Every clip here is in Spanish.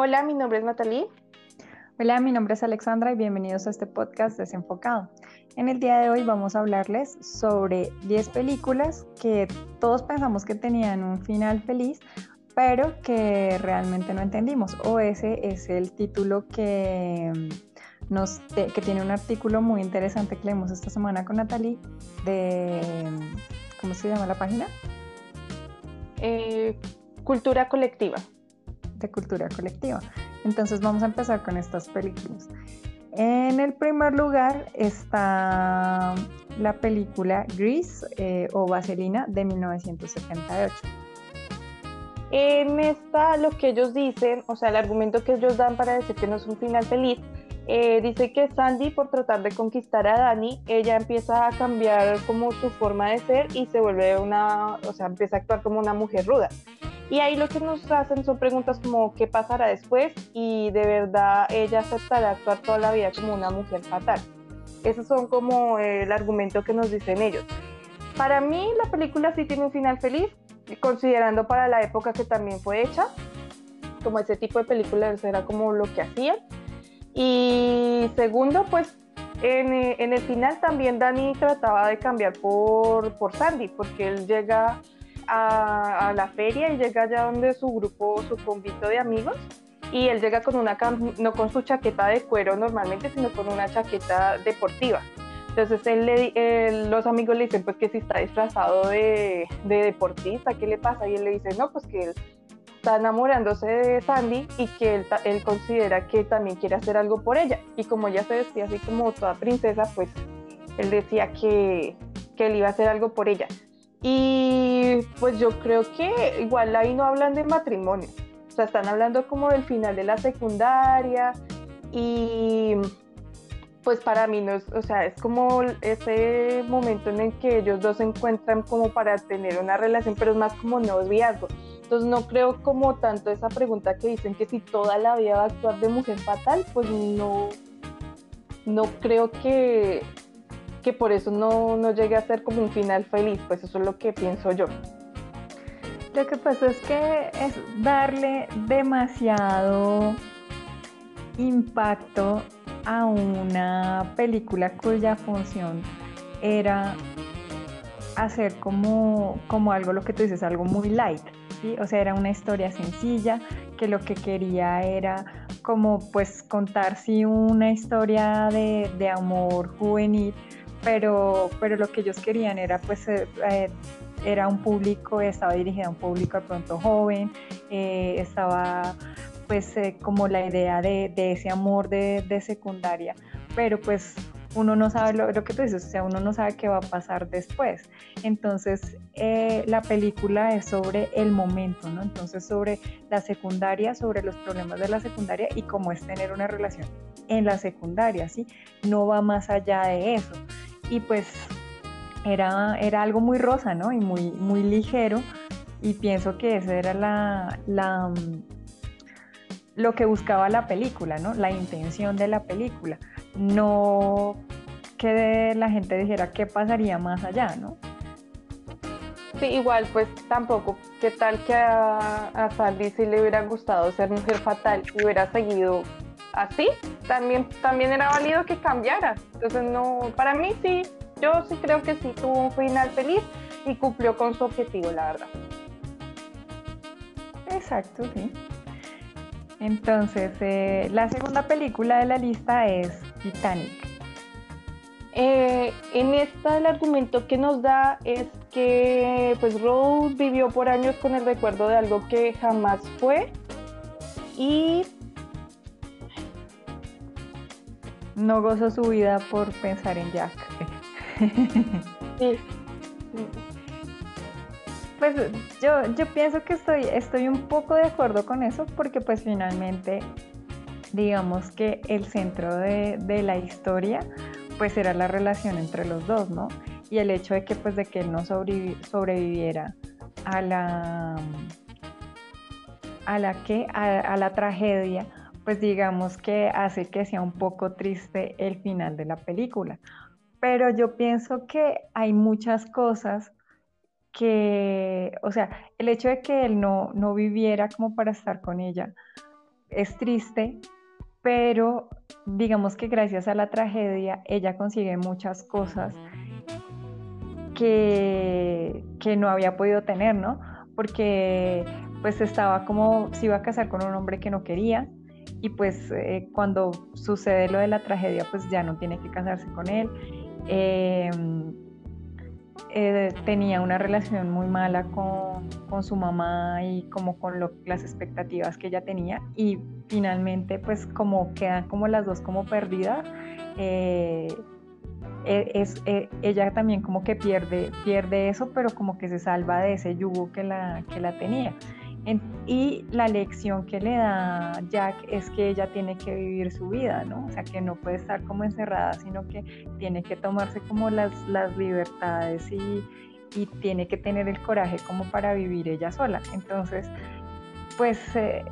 Hola, mi nombre es Natalie. Hola, mi nombre es Alexandra y bienvenidos a este podcast desenfocado. En el día de hoy vamos a hablarles sobre 10 películas que todos pensamos que tenían un final feliz, pero que realmente no entendimos. O ese es el título que, mm, nos que tiene un artículo muy interesante que leemos esta semana con Natalie de... ¿Cómo se llama la página? Eh, cultura colectiva de cultura colectiva. Entonces vamos a empezar con estas películas. En el primer lugar está la película Grease eh, o Vaselina de 1978. En esta lo que ellos dicen, o sea, el argumento que ellos dan para decir que no es un final feliz, eh, dice que Sandy por tratar de conquistar a Dani, ella empieza a cambiar como su forma de ser y se vuelve una, o sea, empieza a actuar como una mujer ruda. Y ahí lo que nos hacen son preguntas como qué pasará después y de verdad ella aceptará actuar toda la vida como una mujer fatal. Esos son como el argumento que nos dicen ellos. Para mí la película sí tiene un final feliz, considerando para la época que también fue hecha, como ese tipo de películas era como lo que hacían. Y segundo, pues en, en, el final también Dani trataba de cambiar por, por Sandy, porque él llega a, la feria y llega allá donde su grupo, su convito de amigos, y él llega con una, no con su chaqueta de cuero normalmente, sino con una chaqueta deportiva. Entonces él le, los amigos le dicen pues que si está disfrazado de, de, deportista, ¿qué le pasa? Y él le dice, no, pues que él está enamorándose de Sandy y que él, él considera que también quiere hacer algo por ella. Y como ella se vestía así como toda princesa, pues él decía que, que él iba a hacer algo por ella. Y pues yo creo que igual ahí no hablan de matrimonio, o sea, están hablando como del final de la secundaria y pues para mí no es, o sea, es como ese momento en el que ellos dos se encuentran como para tener una relación, pero es más como noviazgo. Entonces no creo como tanto esa pregunta que dicen que si toda la vida va a actuar de mujer fatal, pues no, no creo que que por eso no, no llegue a ser como un final feliz, pues eso es lo que pienso yo. Lo que pasa es que es darle demasiado impacto a una película cuya función era hacer como, como algo, lo que tú dices, algo muy light, ¿sí? O sea, era una historia sencilla que lo que quería era como pues contar sí una historia de, de amor juvenil, pero, pero lo que ellos querían era pues eh, eh, era un público, estaba dirigida a un público de pronto joven, eh, estaba pues como la idea de, de ese amor de, de, secundaria, pero pues uno no sabe lo, lo, que tú dices, o sea, uno no sabe qué va a pasar después. Entonces, la película es sobre el momento, ¿no? Entonces, sobre la secundaria, sobre los problemas de la secundaria y cómo es tener una relación en la secundaria, ¿sí? No va más allá de eso y pues era, era algo muy rosa, ¿no? Y muy, muy ligero y pienso que esa era la, mm, lo que buscaba la película, ¿no? La intención de la película, no que la gente dijera qué pasaría más allá, ¿no? Sí, igual pues tampoco, ¿qué tal que a, a Sandy le hubiera gustado ser mujer fatal y hubiera seguido así, también, también era válido que cambiara. Entonces, no, para mí sí, yo sí creo que sí tuvo un final feliz y cumplió con su objetivo, la verdad. Exacto, sí. Entonces, eh, la segunda película de la lista es Titanic. Eh, en esta el argumento que nos da es que pues Rose vivió por años con el recuerdo de algo que jamás fue y no gozo su vida por pensar en Jack. Sí. Pues yo, yo pienso que estoy, estoy un poco de acuerdo con eso porque pues finalmente digamos que el centro de, de, la historia pues era la relación entre los dos, ¿no? Y el hecho de que pues de que él no sobreviviera a la a la que a la tragedia pues digamos que hace que sea un poco triste el final de la película. Pero yo pienso que hay muchas cosas que, o sea, el hecho de que él no, no viviera como para estar con ella, es triste, pero digamos que gracias a la tragedia ella consigue muchas cosas que, que no había podido tener, ¿no? Porque pues estaba como, se iba a casar con un hombre que no quería y pues eh, cuando sucede lo de la tragedia pues ya no tiene que casarse con él. Em, eh, tenía una relación muy mala con, con, su mamá y como con las expectativas que ella tenía y finalmente pues como quedan como las dos como perdidas eh, e, es, e, ella también como que pierde, pierde eso pero como que se salva de ese yugo que la, que la tenía y la lección que le da Jack es que ella tiene que vivir su vida, ¿no? O sea, que no puede estar como encerrada, sino que tiene que tomarse como las, las libertades y, y tiene que tener el coraje como para vivir ella sola. Entonces, pues, eh,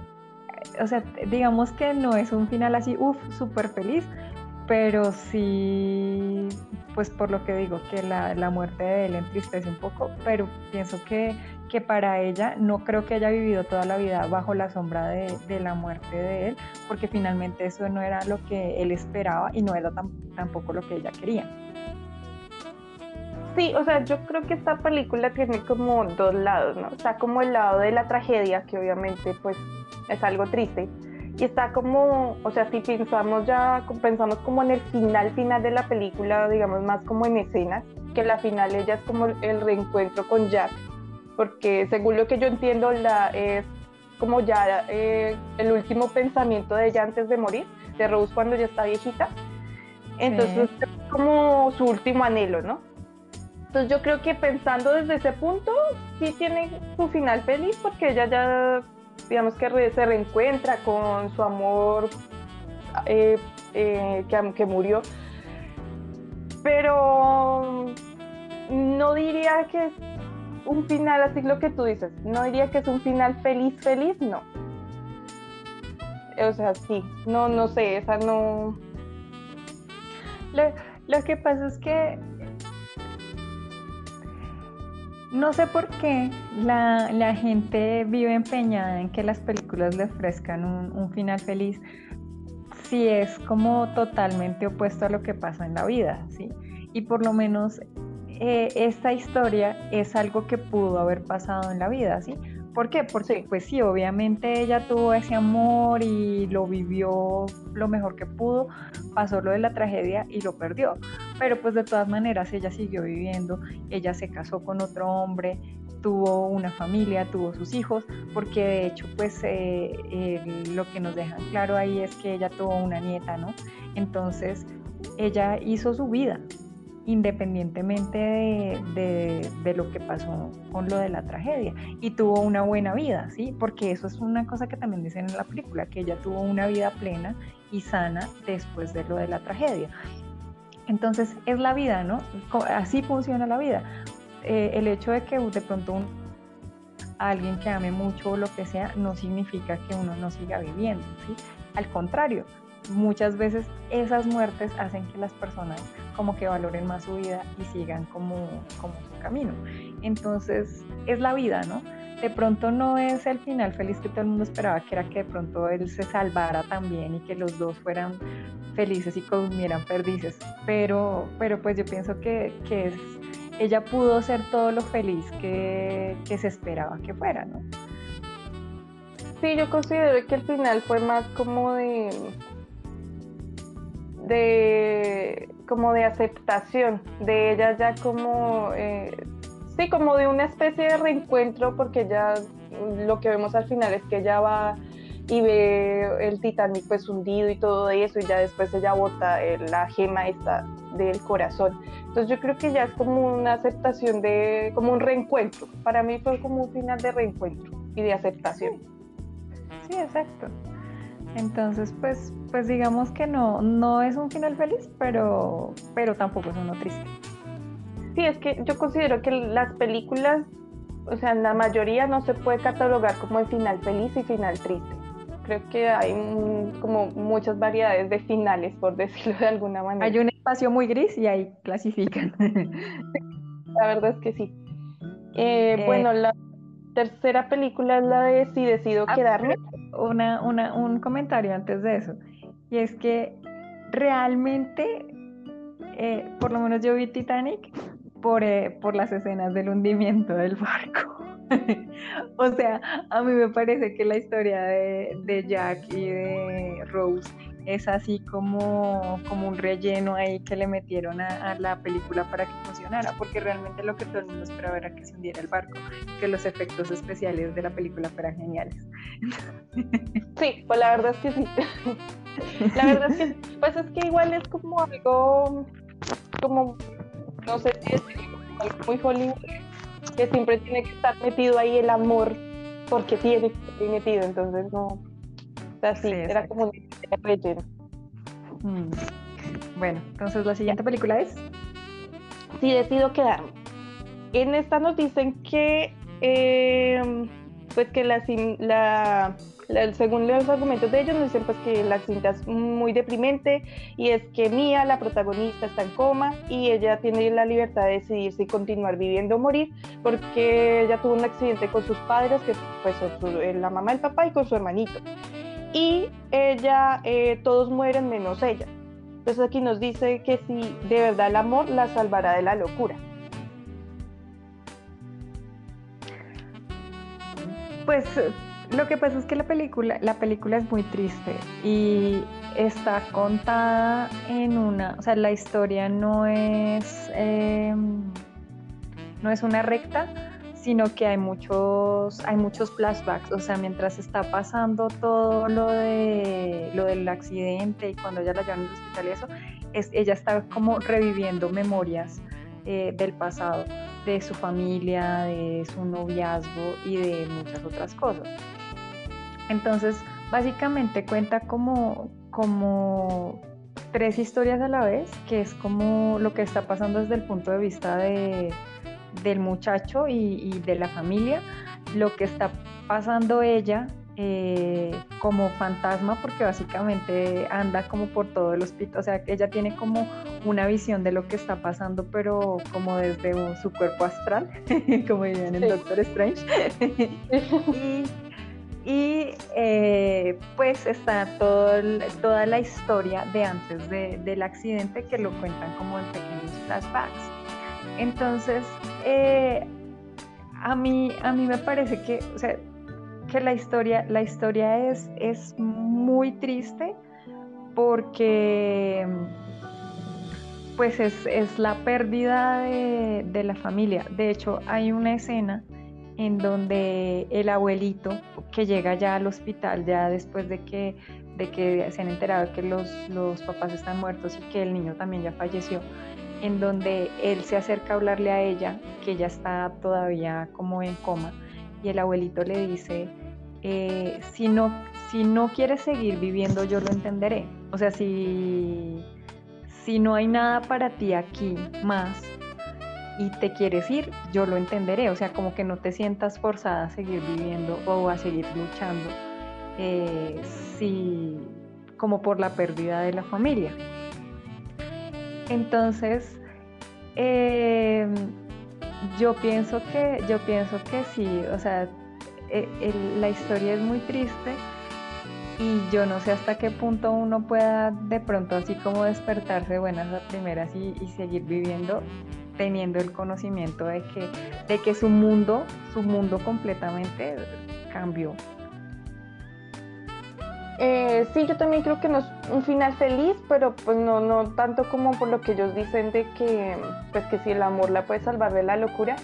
o sea, digamos que no es un final así, uff, súper feliz, pero sí, pues por lo que digo, que la, la, muerte de él entristece un poco, pero pienso que que para ella no creo que haya vivido toda la vida bajo la sombra de, la muerte de él, porque finalmente eso no era lo que él esperaba y no era tampoco lo que ella quería. Sí, o sea, yo creo que esta película tiene como dos lados, ¿no? Está como el lado de la tragedia, que obviamente pues es algo triste, y está como, o sea, si pensamos ya, pensamos como en el final, final de la película, digamos más como en escenas, que la final ella es como el reencuentro con Jack, porque según lo que yo entiendo, la, es como ya eh, el último pensamiento de ella antes de morir, de Rose cuando ya está viejita. Entonces es como su último anhelo, ¿no? Entonces yo creo que pensando desde ese punto, sí tiene su final feliz porque ella ya, digamos que se reencuentra con su amor eh, eh, que, que murió. Pero no diría que un final así lo que tú dices. No diría que es un final feliz, feliz, no. O sea, sí, no, no sé, esa no. Lo, que pasa es que no sé por qué la, gente vive empeñada en que las películas le ofrezcan un, un, final feliz si es como totalmente opuesto a lo que pasa en la vida, ¿sí? Y por lo menos eh, esta historia es algo que pudo haber pasado en la vida, ¿sí? ¿Por qué? Porque pues sí, obviamente ella tuvo ese amor y lo vivió lo mejor que pudo, pasó lo de la tragedia y lo perdió, pero pues de todas maneras ella siguió viviendo, ella se casó con otro hombre, tuvo una familia, tuvo sus hijos, porque de hecho pues eh, lo que nos dejan claro ahí es que ella tuvo una nieta, ¿no? Entonces ella hizo su vida, independientemente de, lo que pasó con lo de la tragedia. Y tuvo una buena vida, ¿sí? Porque eso es una cosa que también dicen en la película, que ella tuvo una vida plena y sana después de lo de la tragedia. Entonces es la vida, ¿no? Así funciona la vida. Eh, el hecho de que de pronto alguien que ame mucho o lo que sea no significa que uno no siga viviendo, ¿sí? Al contrario, muchas veces esas muertes hacen que las personas como que valoren más su vida y sigan como, como su camino. Entonces es la vida, ¿no? De pronto no es el final feliz que todo el mundo esperaba, que era que de pronto él se salvara también y que los dos fueran felices y comieran perdices, pero, pero pues yo pienso que, que es, ella pudo ser todo lo feliz que, que se esperaba que fuera, ¿no? Sí, yo considero que el final fue más como de de como de aceptación de ella ya como eh, sí como de una especie de reencuentro porque ya lo que vemos al final es que ella va y ve el Titanic pues hundido y todo eso y ya después ella bota eh, la gema esta del corazón. Entonces yo creo que ya es como una aceptación de como un reencuentro. Para mí fue como un final de reencuentro y de aceptación. Sí exacto entonces, pues, pues digamos que no, no es un final feliz, pero, pero tampoco es uno triste. Sí, es que yo considero que las películas, o sea, la mayoría no se puede catalogar como el final feliz y final triste. Creo que hay como muchas variedades de finales, por decirlo de alguna manera. Hay un espacio muy gris y ahí clasifican. la verdad es que sí. Eh, bueno, la, tercera película es la de Si decido Ah, quedarme. Una, una, un comentario antes de eso. Y es que realmente, eh, por lo menos yo vi Titanic por, eh, por las escenas del hundimiento del barco. o sea, a mí me parece que la historia de, de Jack y de Rose es así como, como un relleno ahí que le metieron a, la película para que funcionara, porque realmente lo que todo el mundo esperaba era que se hundiera el barco, que los efectos especiales de la película fueran geniales. Sí, pues la verdad es que sí. La verdad es que, pues es que igual es como algo, como, no sé si es algo muy Hollywood, que siempre tiene que estar metido ahí el amor, porque tiene que estar metido, entonces no, o sea, sí, sí era como un relleno. Mm. Bueno, entonces la siguiente película es... Sí, decido quedarme. En esta nos dicen que, eh, pues que la, la la, según los argumentos de ellos, nos dicen pues que la cinta es muy deprimente y es que Mia, la protagonista, está en coma y ella tiene la libertad de decidir si continuar viviendo o morir porque ella tuvo un accidente con sus padres, que pues su, la mamá, el papá y con su hermanito. Y ella, eh, todos mueren menos ella. Entonces aquí nos dice que si de verdad el amor la salvará de la locura. Pues lo que pasa es que la película, la película es muy triste y está contada en una, o sea, la historia no es, eh, no es una recta, sino que hay muchos, hay muchos flashbacks, o sea, mientras está pasando todo lo de lo del accidente y cuando ella la llevan al hospital y eso, es, ella está como reviviendo memorias eh, del pasado, de su familia, de su noviazgo y de muchas otras cosas. Entonces, básicamente cuenta como, como tres historias a la vez, que es como lo que está pasando desde el punto de vista de, del muchacho y, y, de la familia, lo que está pasando ella eh, como fantasma, porque básicamente anda como por todo el hospital, o sea, ella tiene como una visión de lo que está pasando, pero como desde un, su cuerpo astral, como dirían en sí. Doctor Strange. y, y eh, pues está todo el, toda la historia de antes de, del accidente que lo cuentan como en pequeños flashbacks. Entonces, eh, a, mí, a mí me parece que, o sea, que la historia, la historia es, es muy triste porque pues es, es la pérdida de, de la familia. De hecho, hay una escena en donde el abuelito que llega ya al hospital ya después de que, de que se han enterado que los, los papás están muertos y que el niño también ya falleció, en donde él se acerca a hablarle a ella, que ella está todavía como en coma, y el abuelito le dice, eh, si, no, si no quieres seguir viviendo yo lo entenderé, o sea, si, si no hay nada para ti aquí más, y te quieres ir, yo lo entenderé, o sea, como que no te sientas forzada a seguir viviendo o a seguir luchando, eh, si, como por la pérdida de la familia. Entonces, eh, yo pienso que, yo pienso que sí, o sea, el, la historia es muy triste y yo no sé hasta qué punto uno pueda de pronto así como despertarse buenas a primeras y, y seguir viviendo teniendo el conocimiento de que, de que su mundo, su mundo completamente cambió. Eh, sí, yo también creo que no es un final feliz, pero pues no, no tanto como por lo que ellos dicen de que, pues que si el amor la puede salvar de la locura.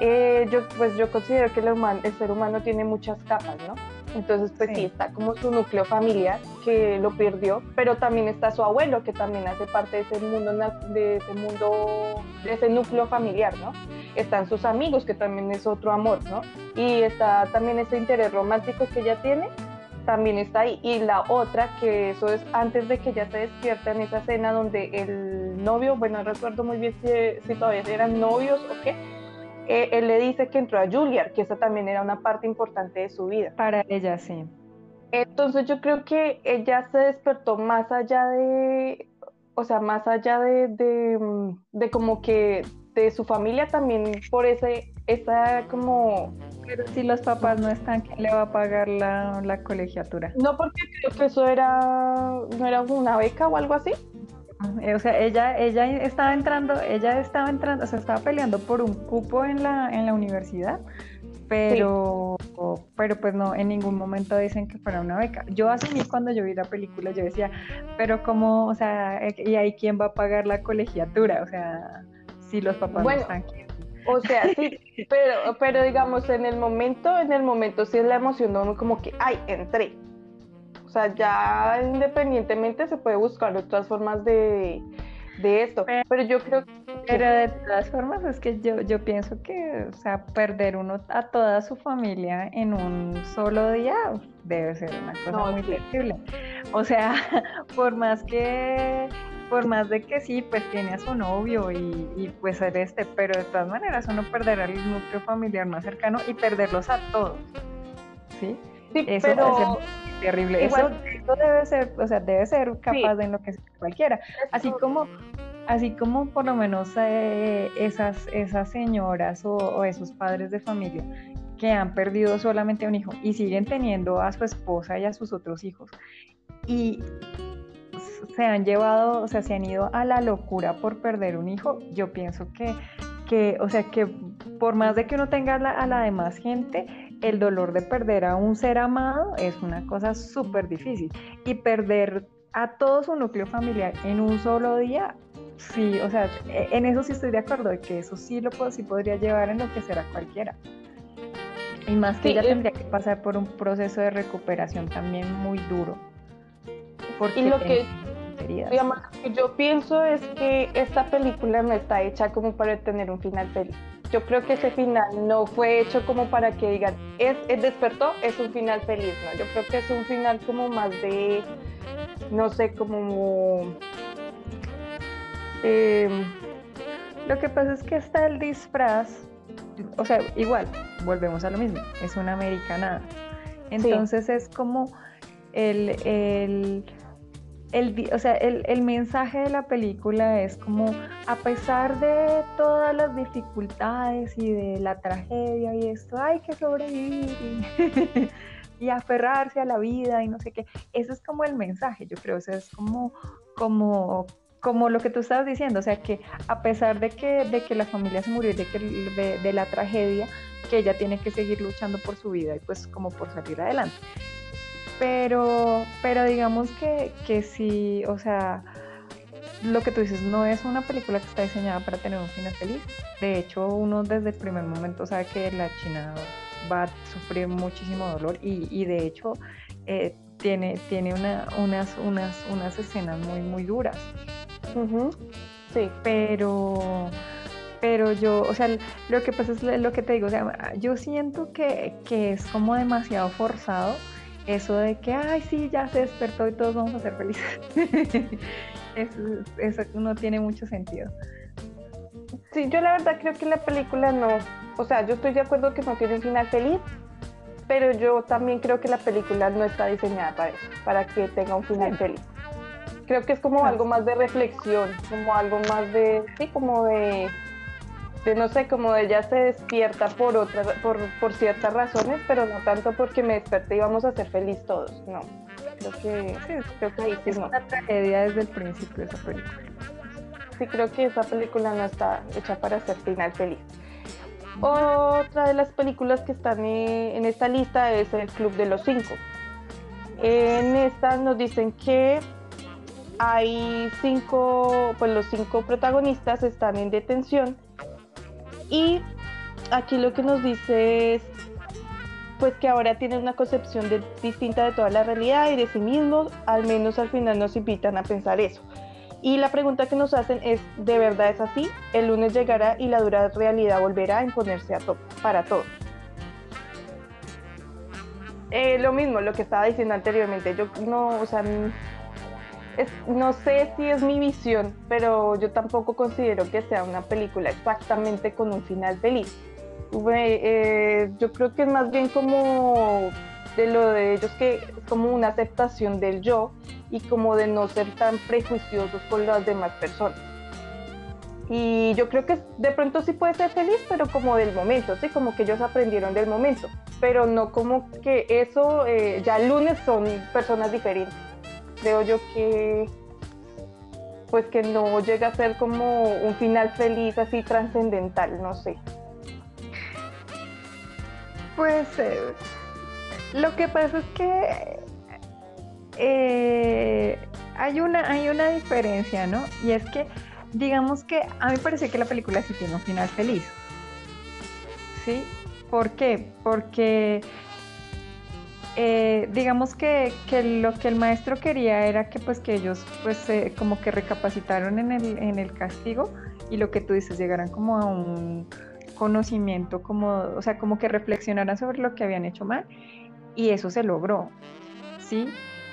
Eh, yo, pues yo considero que el, humano, el ser humano tiene muchas capas, ¿no? Entonces, pues sí. sí. está como su núcleo familiar que lo perdió, pero también está su abuelo que también hace parte de ese mundo, de ese mundo, de ese núcleo familiar, ¿no? Están sus amigos que también es otro amor, ¿no? Y está también ese interés romántico que ella tiene, también está ahí. Y la otra, que eso es antes de que ella se despierta en esa escena donde el novio, bueno, no recuerdo muy bien si, si todavía eran novios o qué, eh, él le dice que entró a Juilliard, que esa también era una parte importante de su vida. Para ella, sí. Entonces yo creo que ella se despertó más allá de, o sea, más allá de, de, de como que de su familia también por ese esa como... Pero si los papás no están, ¿quién le va a pagar la, la colegiatura? No, porque creo que eso era, no era una beca o algo así. O sea, ella, ella estaba entrando, ella estaba entrando, o sea, estaba peleando por un cupo en la, en la universidad, pero, pero pues no, en ningún momento dicen que fuera una beca. Yo asumí cuando yo vi la película, yo decía, pero cómo, o sea, ¿y ahí quién va a pagar la colegiatura? O sea, si los papás no están aquí. O sea, sí, pero, pero digamos, en el momento, en el momento sí es la emoción, ¿no? como que, ay, entré. O sea, ya independientemente se puede buscar otras formas de, de esto. Pero, yo creo que... Pero de todas formas es que yo, yo pienso que, o sea, perder uno a toda su familia en un solo día debe ser una cosa muy terrible. O sea, por más que por más de que sí, pues tiene a su novio y, y pues ser este, pero de todas maneras uno perderá el núcleo familiar más cercano y perderlos a todos. ¿Sí? Sí, eso pero... ser terrible. Eso, debe ser, o sea, debe ser capaz de enloquecer cualquiera. Así como, así como por lo menos eh, esas, esas señoras o, o, esos padres de familia que han perdido solamente un hijo y siguen teniendo a su esposa y a sus otros hijos. Y se han llevado, o sea, se han ido a la locura por perder un hijo, yo pienso que, que o sea, que por más de que uno tenga a la demás gente, el dolor de perder a un ser amado es una cosa súper difícil. Y perder a todo su núcleo familiar en un solo día, sí, o sea, e, en eso sí estoy de acuerdo, de que eso sí lo sí podría llevar en lo que será cualquiera. Y más que ella eh, tendría que pasar por un proceso de recuperación también muy duro. Porque y lo que Digamos, lo que yo pienso es que esta película no está hecha como para tener un final feliz. Yo creo que ese final no fue hecho como para que digan, es, es despertó, es un final feliz, ¿no? Yo creo que es un final como más de, no sé, como... Eh, lo que pasa es que está el disfraz, o sea, igual, volvemos a lo mismo, es una americanada. Entonces es como el, el el, o sea, el, mensaje de la película es como, a pesar de todas las dificultades y de la tragedia y esto, hay que sobrevivir y, aferrarse a la vida y no sé qué. Eso es como el mensaje, yo creo, o sea, es como, como, como lo que tú estabas diciendo, o sea, que a pesar de que, de que la familia se murió y de, que, de la tragedia, que ella tiene que seguir luchando por su vida y pues como por salir adelante. Pero, pero digamos que, que sí, o sea, lo que tú dices no es una película que está diseñada para tener un final feliz. De hecho, uno desde el primer momento sabe que la China va a sufrir muchísimo dolor y, y de hecho eh, tiene, tiene una, unas, unas, unas escenas muy, muy duras. Sí. Pero, pero yo, o sea, lo que pasa es lo que te digo, o sea, yo siento que, que es como demasiado forzado eso de que, ay, sí, ya se despertó y todos vamos a ser felices. eso, no tiene mucho sentido. Sí, yo la verdad creo que la película no, o sea, yo estoy de acuerdo que no tiene un final feliz, pero yo también creo que la película no está diseñada para eso, para que tenga un final feliz. Creo que es como algo más de reflexión, como algo más de, sí, como de de no sé, como ella se despierta por otras, por, por ciertas razones, pero no tanto porque me desperté y vamos a ser felices todos, no. Creo que, creo que ahí sí es una tragedia desde el principio de esa película. Sí, creo que esa película no está hecha para ser final feliz. Otra de las películas que están en esta lista es El Club de los Cinco. En esta nos dicen que hay cinco, pues los cinco protagonistas están en detención y aquí lo que nos dice es pues que ahora tienen una concepción distinta de toda la realidad y de sí mismos, al menos al final nos invitan a pensar eso. Y la pregunta que nos hacen es, ¿de verdad es así? El lunes llegará y la dura realidad volverá a imponerse a para todos. Eh, lo mismo, lo que estaba diciendo anteriormente, yo no, o sea, no sé si es mi visión, pero yo tampoco considero que sea una película exactamente con un final feliz. Eh, yo creo que es más bien como de lo de ellos que es como una aceptación del yo y como de no ser tan prejuiciosos con las demás personas. Y yo creo que de pronto sí puede ser feliz, pero como del momento, ¿sí? Como que ellos aprendieron del momento, pero no como que eso, eh, ya el lunes son personas diferentes. Creo yo que pues que no llega a ser como un final feliz así trascendental, no sé. Pues eh, lo que pasa es que eh, hay, una, hay una diferencia, ¿no? Y es que, digamos que a mí parece que la película sí tiene un final feliz. ¿Sí? ¿Por qué? Porque eh, digamos que, lo que el maestro quería era que pues que ellos pues como que recapacitaron en el, en el castigo y lo que tú dices, llegaran como a un conocimiento, como, o sea, como que reflexionaran sobre lo que habían hecho mal y eso se logró, ¿sí?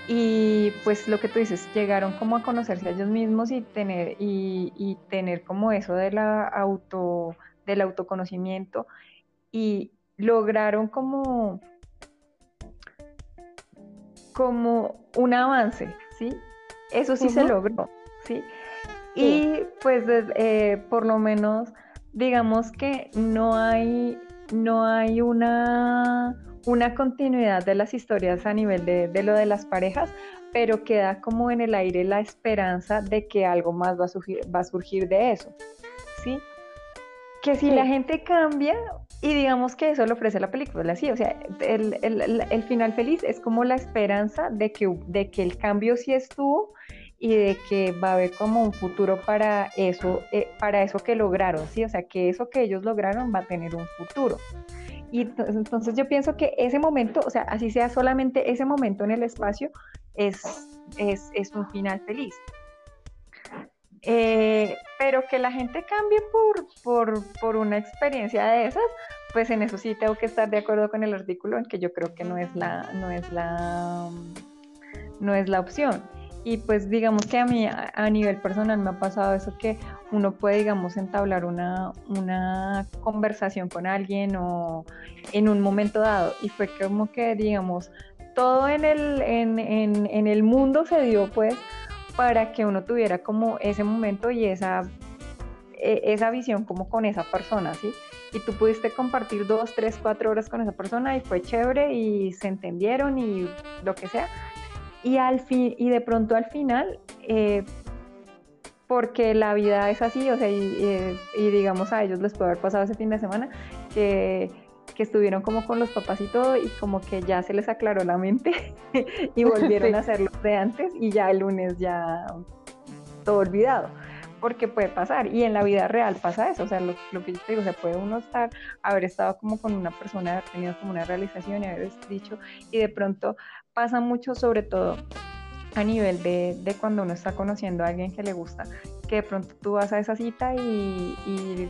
Y pues lo que tú dices, llegaron como a conocerse a ellos mismos y tener, y, tener como eso de la auto, del autoconocimiento y lograron como, como un avance, ¿sí? Eso sí se logró, ¿sí? Y pues eh, por lo menos digamos que no hay, no hay una, una continuidad de las historias a nivel de, lo de las parejas, pero queda como en el aire la esperanza de que algo más va a surgir, va a surgir de eso. ¿Sí? Que si la gente cambia, y digamos que eso lo ofrece la película, sí, o sea, el, el, final feliz es como la esperanza de que, de que el cambio sí estuvo y de que va a haber como un futuro para eso, eh, para eso que lograron, ¿sí? O sea, que eso que ellos lograron va a tener un futuro. Y entonces yo pienso que ese momento, o sea, así sea solamente ese momento en el espacio, es, es, un final feliz. Eh, pero que la gente cambie por, por, por, una experiencia de esas, pues en eso sí tengo que estar de acuerdo con el artículo en que yo creo que no es la, no es la, no es la opción. Y pues digamos que a mí a, nivel personal me ha pasado eso que uno puede, digamos, entablar una, una conversación con alguien o en un momento dado. Y fue como que, digamos, todo en el, en, en, en el mundo se dio pues para que uno tuviera como ese momento y esa, e, esa visión como con esa persona, ¿sí? Y tú pudiste compartir dos, tres, cuatro horas con esa persona y fue chévere y se entendieron y lo que sea y, al fin, y de pronto al final, eh, porque la vida es así, o sea, y, digamos a ellos les puede haber pasado ese fin de semana, que, que, estuvieron como con los papás y todo, y como que ya se les aclaró la mente y volvieron a hacerlo de antes, y ya el lunes ya todo olvidado porque puede pasar y en la vida real pasa eso, o sea, lo, lo, que yo te digo, o sea, puede uno estar, haber estado como con una persona, haber tenido como una realización y haber dicho y de pronto pasa mucho sobre todo a nivel de, de, cuando uno está conociendo a alguien que le gusta, que de pronto tú vas a esa cita y, y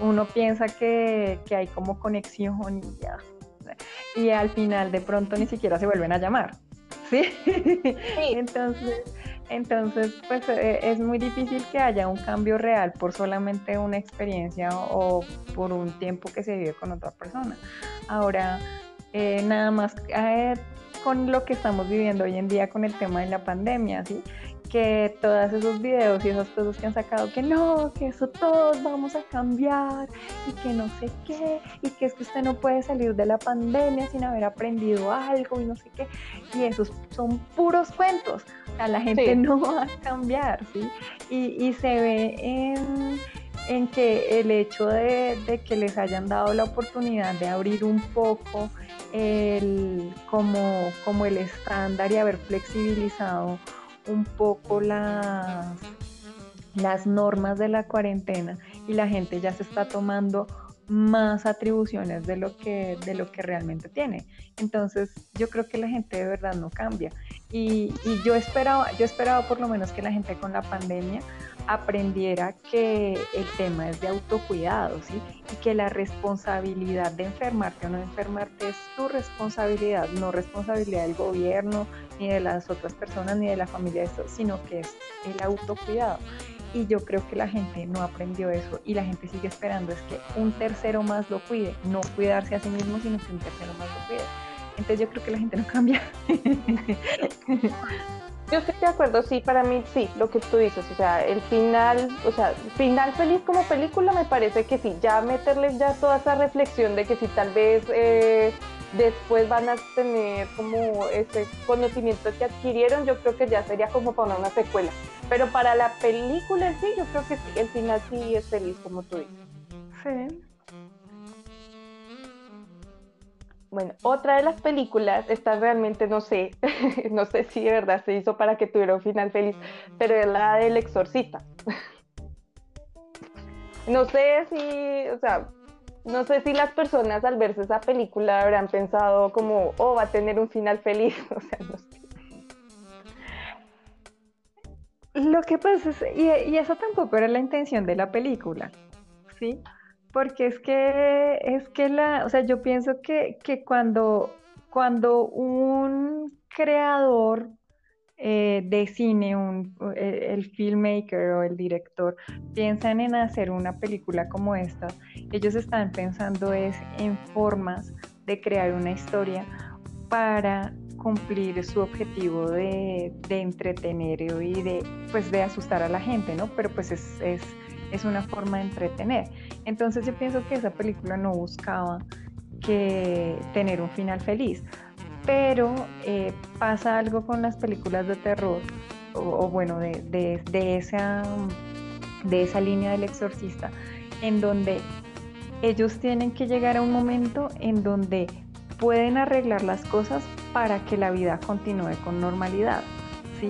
uno piensa que, que, hay como conexión y ya. Y al final de pronto ni siquiera se vuelven a llamar. ¿Sí? sí. Entonces, entonces, pues eh, es muy difícil que haya un cambio real por solamente una experiencia o por un tiempo que se vive con otra persona. Ahora, eh, nada más eh, con lo que estamos viviendo hoy en día con el tema de la pandemia, ¿sí? Que todos esos videos y esas cosas que han sacado, que no, que eso todos vamos a cambiar y que no sé qué, y que es que usted no puede salir de la pandemia sin haber aprendido algo y no sé qué, y esos son puros cuentos, o sea, la gente no va a cambiar, ¿sí? Y, y se ve en, en, que el hecho de, de que les hayan dado la oportunidad de abrir un poco el, como, como el estándar y haber flexibilizado un poco las, normas de la cuarentena y la gente ya se está tomando más atribuciones de lo que de lo que realmente tiene. Entonces yo creo que la gente de verdad no cambia. Y, y yo esperaba yo esperaba por lo menos que la gente con la pandemia aprendiera que el tema es de autocuidado, ¿sí? Y que la responsabilidad de enfermarte o no enfermarte es tu responsabilidad, no responsabilidad del gobierno, ni de las otras personas, ni de la familia, sino que es el autocuidado. Y yo creo que la gente no aprendió eso y la gente sigue esperando es que un tercero más lo cuide, no cuidarse a sí mismo, sino que un tercero más lo cuide. Entonces yo creo que la gente no cambia. Yo estoy de acuerdo, sí, para mí sí, lo que tú dices, o sea, el final, o sea, final feliz como película me parece que sí, ya meterles ya toda esa reflexión de que si tal vez eh, después van a tener como ese conocimiento que adquirieron, yo creo que ya sería como para una secuela. Pero para la película sí, yo creo que sí, el final sí es feliz, como tú dices. Sí. Bueno, otra de las películas, esta realmente no sé, no sé si de verdad se hizo para que tuviera un final feliz, pero es la del exorcista. no sé si, o sea, no sé si las personas al verse esa película habrán pensado como, oh, va a tener un final feliz, o sea, no sé. Lo que pasa es, y, y eso tampoco era la intención de la película, ¿sí? Porque es que, es que la, o sea, yo pienso que, cuando, cuando un creador eh, de cine, un, eh, el, filmmaker o el director, piensan en hacer una película como esta, ellos están pensando es en formas de crear una historia para cumplir su objetivo de, entretener y de, pues, de asustar a la gente, ¿no? Pero pues es es una forma de entretener. Entonces yo pienso que esa película no buscaba que tener un final feliz, pero eh, pasa algo con las películas de terror, o, bueno, de, esa, de esa línea del exorcista, en donde ellos tienen que llegar a un momento en donde pueden arreglar las cosas para que la vida continúe con normalidad, ¿sí?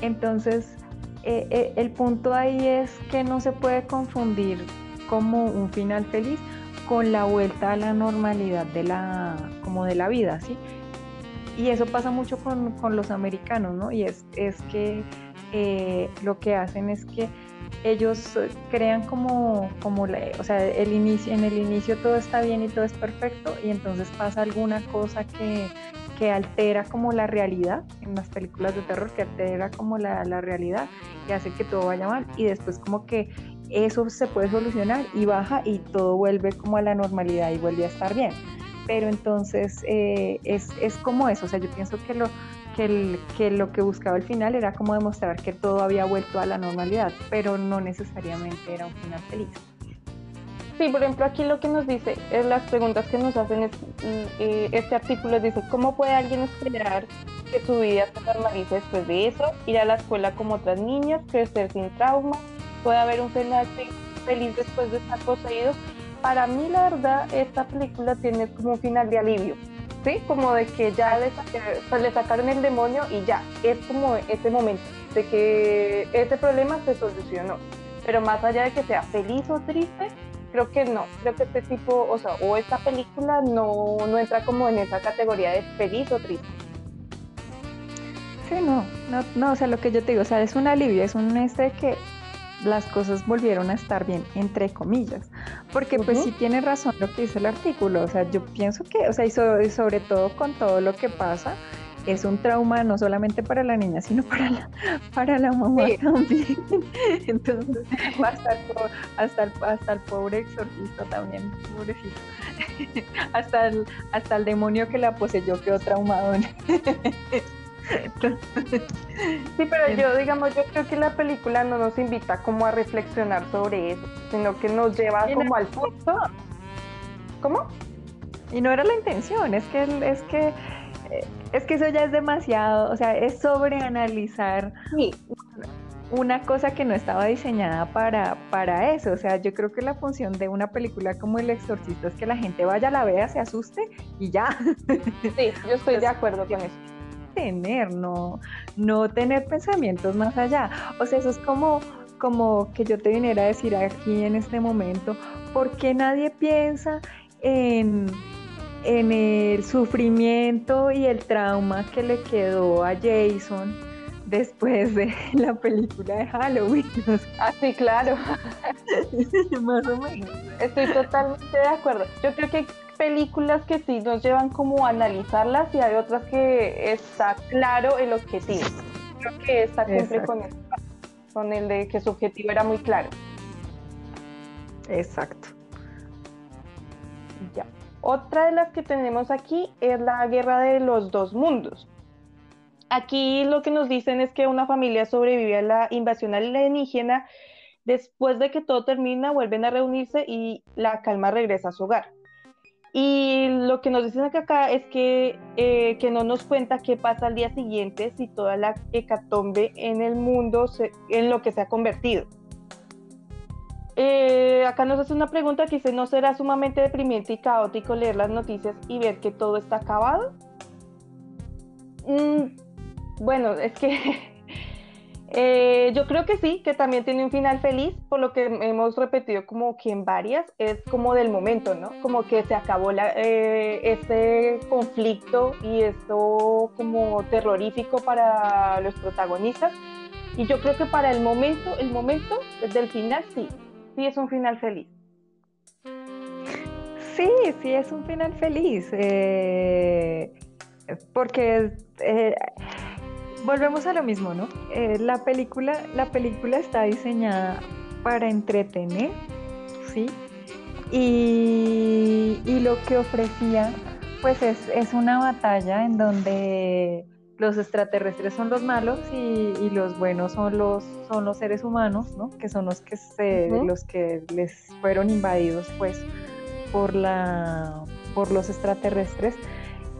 Entonces, eh, eh, el punto ahí es que no se puede confundir como un final feliz con la vuelta a la normalidad de la, como de la vida, ¿sí? Y eso pasa mucho con, los americanos, ¿no? Y es, es que eh, lo que hacen es que ellos crean como, como o sea, el inicio, en el inicio todo está bien y todo es perfecto y entonces pasa alguna cosa que, que altera como la realidad, en las películas de terror, que altera como la, la realidad y hace que todo vaya mal y después como que eso se puede solucionar y baja y todo vuelve como a la normalidad y vuelve a estar bien. Pero entonces eh, es, es, como eso, o sea, yo pienso que lo, que, que lo que buscaba al final era como demostrar que todo había vuelto a la normalidad, pero no necesariamente era un final feliz. Sí, por ejemplo, aquí lo que nos dice, es las preguntas que nos hacen, es, eh, este artículo dice, ¿cómo puede alguien esperar que su vida se normalice después de eso? Ir a la escuela como otras niñas, crecer sin trauma, puede haber un final feliz después de estar poseídos. Para mí, la verdad, esta película tiene como un final de alivio, ¿sí? Como de que ya le, le sacaron el demonio y ya, es como ese momento, de que ese problema se solucionó. Pero más allá de que sea feliz o triste, creo que no, creo que este tipo, o sea, o esta película no, no entra como en esa categoría de feliz o triste. Sí, no, no, no, o sea, lo que yo te digo, o sea, es un alivio, es un este que las cosas volvieron a estar bien, entre comillas, porque pues sí tiene razón lo que dice el artículo, o sea, yo pienso que, o sea, y sobre todo con todo lo que pasa, es un trauma no solamente para la niña, sino para la, para la mamá también. Entonces, hasta el, hasta, el, hasta el pobre exorcista también, pobrecito. Hasta el, hasta el demonio que la poseyó quedó traumado. Sí, pero yo, digamos, yo creo que la película no nos invita como a reflexionar sobre eso, sino que nos lleva como al punto. ¿Cómo? Y no era la intención, es que, es que es que eso ya es demasiado, o sea, es sobreanalizar una cosa que no estaba diseñada para, para eso. O sea, yo creo que la función de una película como El Exorcista es que la gente vaya, la vea, se asuste y ya. Sí, yo estoy de acuerdo con eso. Tener, no, no tener pensamientos más allá. O sea, eso es como, como que yo te viniera a decir aquí en este momento, ¿por qué nadie piensa en en el sufrimiento y el trauma que le quedó a Jason después de la película de Halloween. Así, claro. Más o menos. Estoy totalmente de acuerdo. Yo creo que hay películas que sí nos llevan como a analizarlas y hay otras que está claro el objetivo. Creo que esta cumple con, con el de que su objetivo era muy claro. Exacto. Ya. Otra de las que tenemos aquí es la guerra de los dos mundos. Aquí lo que nos dicen es que una familia sobrevive a la invasión alienígena. Después de que todo termina, vuelven a reunirse y la calma regresa a su hogar. Y lo que nos dicen acá es que, eh, que no nos cuenta qué pasa al día siguiente si toda la hecatombe en el mundo en lo que se ha convertido. Eh, acá nos hace una pregunta que dice, ¿no será sumamente deprimente y caótico leer las noticias y ver que todo está acabado? Mm, bueno, es que eh, yo creo que sí, que también tiene un final feliz, por lo que hemos repetido como que en varias, es como del momento, ¿no? Como que se acabó la, eh, este conflicto y esto como terrorífico para los protagonistas. Y yo creo que para el momento, el momento del final sí, sí es un final feliz. Sí, sí es un final feliz. Eh, porque volvemos a lo mismo, ¿no? Eh, la, película, la película está diseñada para entretener, ¿sí? Y, lo que ofrecía, pues es, una batalla en donde los extraterrestres son los malos y, los buenos son los, son los seres humanos, ¿no? Que son los que, se, los que les fueron invadidos, pues, por, la, por los extraterrestres.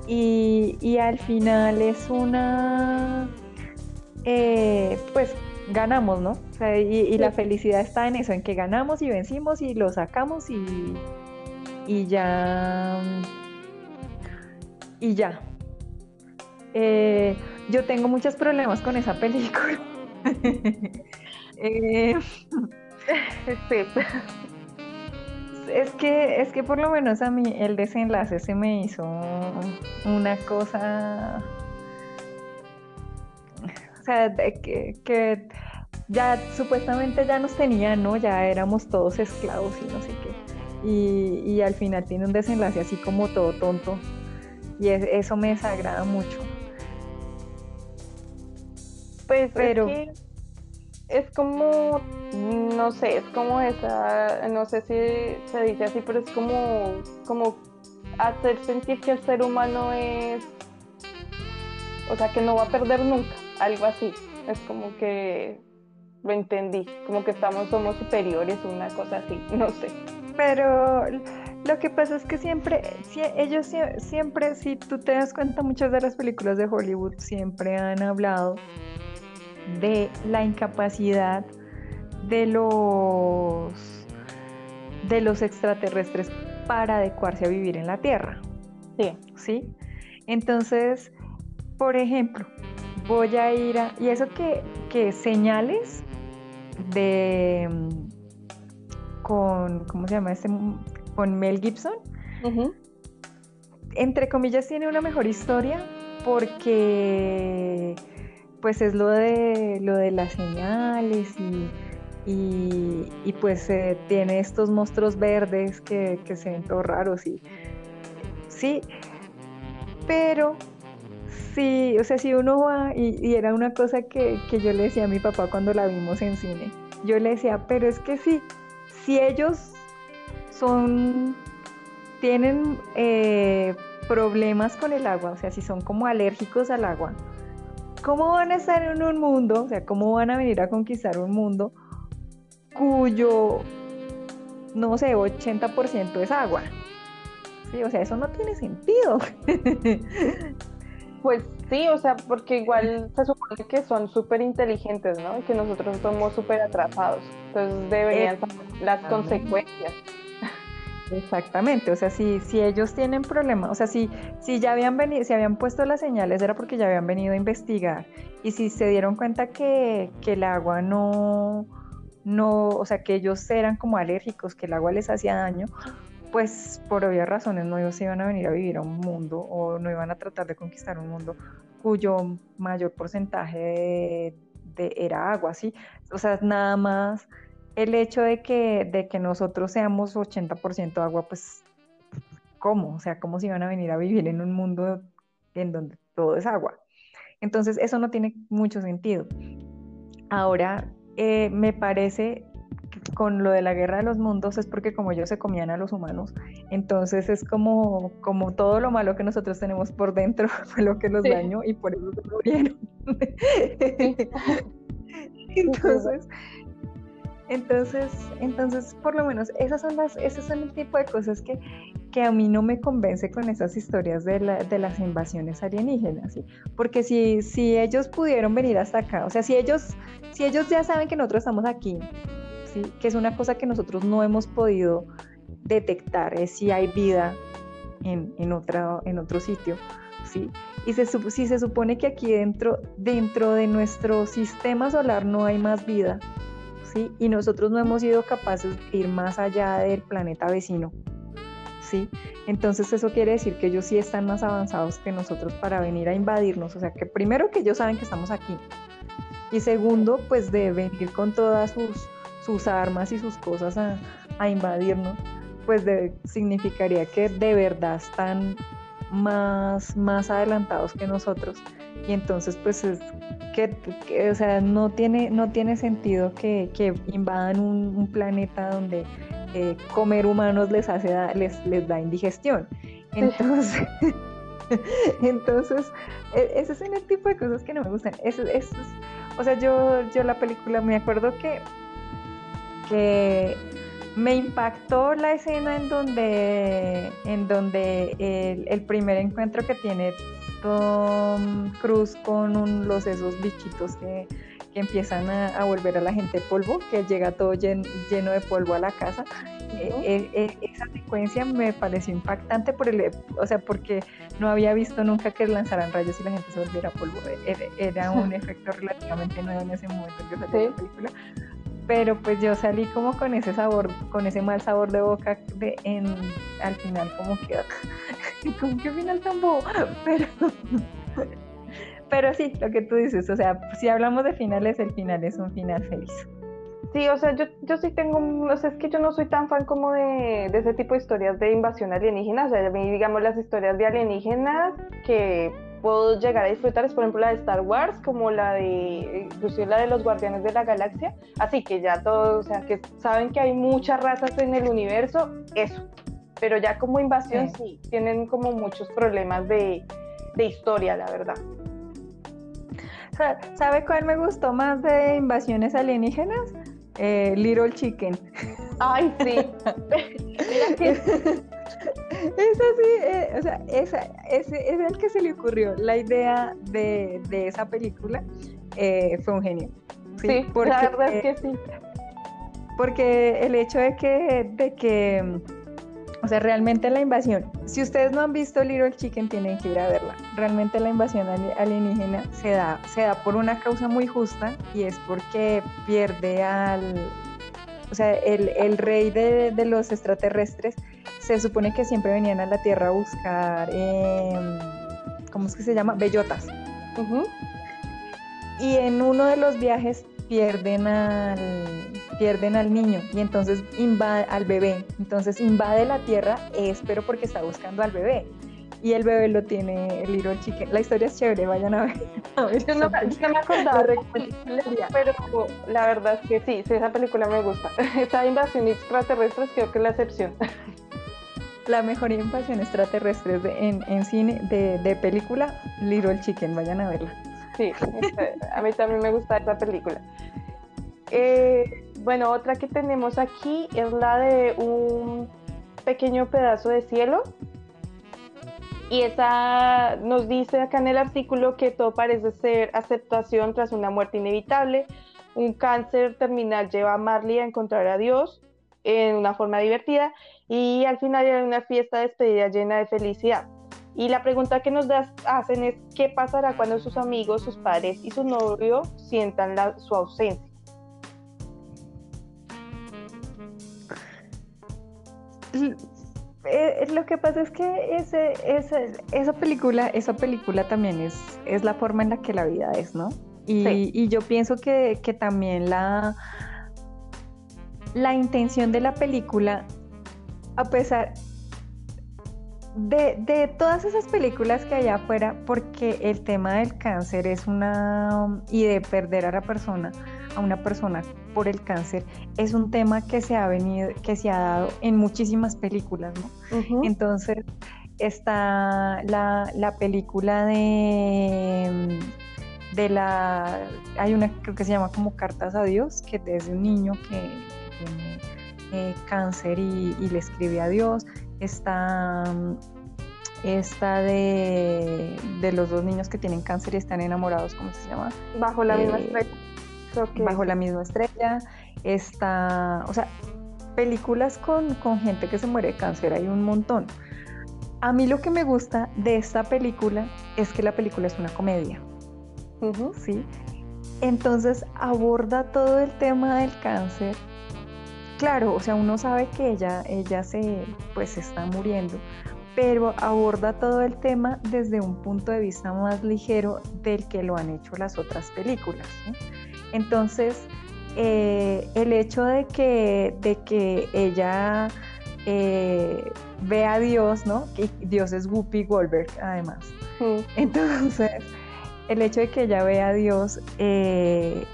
Y, al final es una, eh, pues ganamos, ¿no? y, la felicidad está en eso, en que ganamos y vencimos y lo sacamos y, y ya. Y ya. Eh, yo tengo muchos problemas con esa película. eh, es que, es que por lo menos a mí el desenlace se me hizo una cosa. O sea, que, ya supuestamente ya nos tenían, ¿no? Ya éramos todos esclavos y no sé qué. Y, al final tiene un desenlace así como todo tonto. Y eso me desagrada mucho. Pues pero es como, no sé, es como esa, no sé si se dice así, pero es como, como hacer sentir que el ser humano es, o sea, que no va a perder nunca, algo así. Es como que lo entendí, como que estamos, somos superiores, una cosa así, no sé. Pero lo que pasa es que siempre, ellos siempre, si tú te das cuenta, muchas de las películas de Hollywood siempre han hablado de la incapacidad de los, de los extraterrestres para adecuarse a vivir en la Tierra. Sí. ¿Sí? Entonces, por ejemplo, voy a ir a... Y eso que, que señales de... con... ¿Cómo se llama este? Con Mel Gibson. Entre comillas, tiene una mejor historia porque pues es lo de, lo de las señales y, y, pues eh, tiene estos monstruos verdes que, se ven todos raros y sí, pero sí, o sea, si uno va y, era una cosa que, yo le decía a mi papá cuando la vimos en cine, yo le decía, pero es que sí, si ellos son, tienen eh, problemas con el agua, o sea, si son como alérgicos al agua, ¿Cómo van a estar en un mundo, o sea, cómo van a venir a conquistar un mundo cuyo, no sé, 80% es agua? Sí, o sea, eso no tiene sentido. Pues sí, o sea, porque igual se supone que son súper inteligentes, ¿no? Y que nosotros somos súper atrasados. Entonces deberían las consecuencias. Exactamente, o sea, si, si ellos tienen problemas, o sea, si, si ya habían venido, si habían puesto las señales era porque ya habían venido a investigar y si se dieron cuenta que, el agua no, no, o sea, que ellos eran como alérgicos, que el agua les hacía daño, pues por obvias razones no ellos iban a venir a vivir a un mundo o no iban a tratar de conquistar un mundo cuyo mayor porcentaje de, era agua, ¿sí? O sea, nada más el hecho de que, de que nosotros seamos 80% agua, pues, ¿cómo? O sea, ¿cómo se iban a venir a vivir en un mundo en donde todo es agua? Entonces, eso no tiene mucho sentido. Ahora, eh, me parece con lo de la guerra de los mundos es porque como ellos se comían a los humanos, entonces es como, como todo lo malo que nosotros tenemos por dentro fue lo que los dañó y por eso se murieron. entonces, entonces, entonces, por lo menos, esas son las, esos son el tipo de cosas que, que a mí no me convence con esas historias de, de las invasiones alienígenas. Porque si, si ellos pudieron venir hasta acá, o sea, si ellos, si ellos ya saben que nosotros estamos aquí, ¿sí? Que es una cosa que nosotros no hemos podido detectar, es si hay vida en, en, en otro sitio, ¿sí? Y se, si se supone que aquí dentro, dentro de nuestro sistema solar no hay más vida, y nosotros no hemos sido capaces de ir más allá del planeta vecino, ¿sí? Entonces eso quiere decir que ellos sí están más avanzados que nosotros para venir a invadirnos, o sea que primero que ellos saben que estamos aquí, y segundo, pues de venir con todas sus, sus armas y sus cosas a, a invadirnos, pues significaría que de verdad están más, más adelantados que nosotros. Y entonces, pues es que, o sea, no tiene, no tiene sentido que, que invadan un, planeta donde eh, comer humanos les hace les, les da indigestión. Entonces, entonces, e, ese es el tipo de cosas que no me gustan. Eso, eso o sea, yo, yo la película me acuerdo que, que me impactó la escena en donde, en donde el, el primer encuentro que tiene Tom Cruise con los esos bichitos que, empiezan a, volver a la gente polvo, que llega todo lleno, de polvo a la casa. Eh, eh, eh, esa secuencia me pareció impactante por el, o sea, porque no había visto nunca que lanzaran rayos y la gente se volviera polvo. Era, un efecto relativamente nuevo en ese momento que salió la película pero pues yo salí como con ese sabor, con ese mal sabor de boca de en al final como que como que final tan bobo, pero pero sí, lo que tú dices, o sea, si hablamos de finales, el final es un final feliz. Sí, o sea, yo, yo sí tengo, o sea, es que yo no soy tan fan como de, de ese tipo de historias de invasión alienígena, o sea, digamos, las historias de alienígenas que puedo llegar a disfrutar es por ejemplo la de Star Wars, como la de, inclusive la de los Guardianes de la Galaxia, así que ya todos, o sea, que saben que hay muchas razas en el universo, eso, pero ya como invasión sí, tienen como muchos problemas de, de historia, la verdad. ¿Sabe cuál me gustó más de invasiones alienígenas? Eh, Little Chicken. Ay, sí. Mira que es así, eh, o sea, esa, ese, es el que se le ocurrió. La idea de, esa película eh, fue un genio. Sí, porque, la verdad es que sí. Porque el hecho de que, de que, o sea, realmente la invasión, si ustedes no han visto Little Chicken, tienen que ir a verla. Realmente la invasión alienígena se da, se da por una causa muy justa y es porque pierde al, o sea, el, el rey de, de los extraterrestres se supone que siempre venían a la Tierra a buscar, eh, ¿cómo es que se llama? Bellotas. Y en uno de los viajes pierden al, pierden al niño y entonces invade al bebé. Entonces invade la Tierra, es pero porque está buscando al bebé. Y el bebé lo tiene el Little Chicken. La historia es chévere, vayan a ver. yo, no, me acordaba, pero la verdad es que sí, sí, esa película me gusta. Esa invasión extraterrestre creo que es la excepción la mejor invasión extraterrestre en, en, cine de, de, película, Little Chicken, vayan a verla. Sí, este, a mí también me gusta esa película. Eh, bueno, otra que tenemos aquí es la de un pequeño pedazo de cielo. Y esa nos dice acá en el artículo que todo parece ser aceptación tras una muerte inevitable. Un cáncer terminal lleva a Marley a encontrar a Dios en una forma divertida y al final era una fiesta de despedida llena de felicidad. Y la pregunta que nos hacen es, ¿qué pasará cuando sus amigos, sus padres y su novio sientan su ausencia? Eh, lo que pasa es que ese, esa película, esa película también es, es la forma en la que la vida es, ¿no? Y, yo pienso que, que también la, la intención de la película, a pesar de, todas esas películas que hay afuera, porque el tema del cáncer es una, y de perder a la persona, a una persona por el cáncer es un tema que se ha venido, que se ha dado en muchísimas películas, ¿no? Entonces, está la, película de de la hay una creo que se llama como Cartas a Dios, que es de un niño que tiene eh, cáncer y, le escribe a Dios. Está esta de, los dos niños que tienen cáncer y están enamorados, ¿cómo se llama? Bajo la misma eh, estrella. Bajo la misma estrella. Está, o sea, películas con, gente que se muere de cáncer, hay un montón. A mí lo que me gusta de esta película es que la película es una comedia. ¿sí? Entonces aborda todo el tema del cáncer. Claro, o sea, uno sabe que ella, ella se, pues, está muriendo, pero aborda todo el tema desde un punto de vista más ligero del que lo han hecho las otras películas. Entonces, eh, el hecho de que, de que ella eh, ve a Dios, ¿no? Que Dios es Whoopi Goldberg, además. Entonces, el hecho de que ella vea a Dios eh,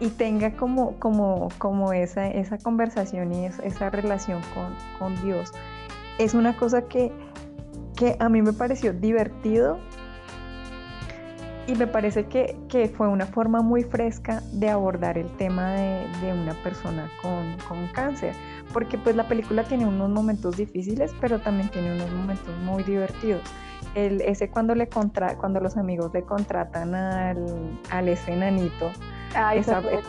y tenga como, como, como esa, esa conversación y esa, relación con, Dios, es una cosa que, a mí me pareció divertido y me parece que, fue una forma muy fresca de abordar el tema de, una persona con, con, cáncer, porque pues la película tiene unos momentos difíciles, pero también tiene unos momentos muy divertidos el, ese cuando le contra, cuando los amigos le contratan al, al ese enanito, esa, es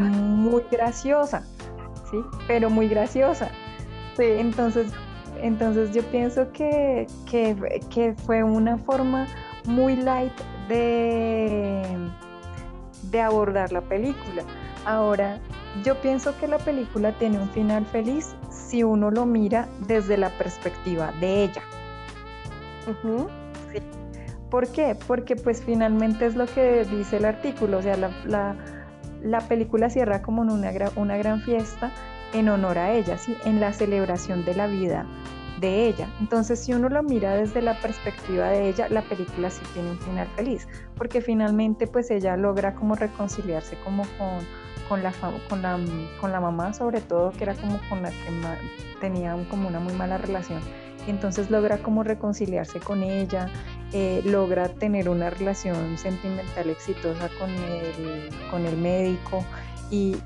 muy graciosa, ¿sí? Pero muy graciosa. Sí. Entonces, entonces yo pienso que, que, fue una forma muy light de, de abordar la película. Ahora, yo pienso que la película tiene un final feliz si uno lo mira desde la perspectiva de ella. ¿Por qué? Porque pues finalmente es lo que dice el artículo, o sea, la, película cierra como en una, una, gran fiesta en honor a ella, ¿sí? en la celebración de la vida de ella. Entonces, si uno lo mira desde la perspectiva de ella, la película sí tiene un final feliz, porque finalmente pues ella logra como reconciliarse como con, con, la, con, la, con la mamá sobre todo, que era como con la que tenía como una muy mala relación entonces logra como reconciliarse con ella, eh, logra tener una relación sentimental exitosa con el, con el médico y,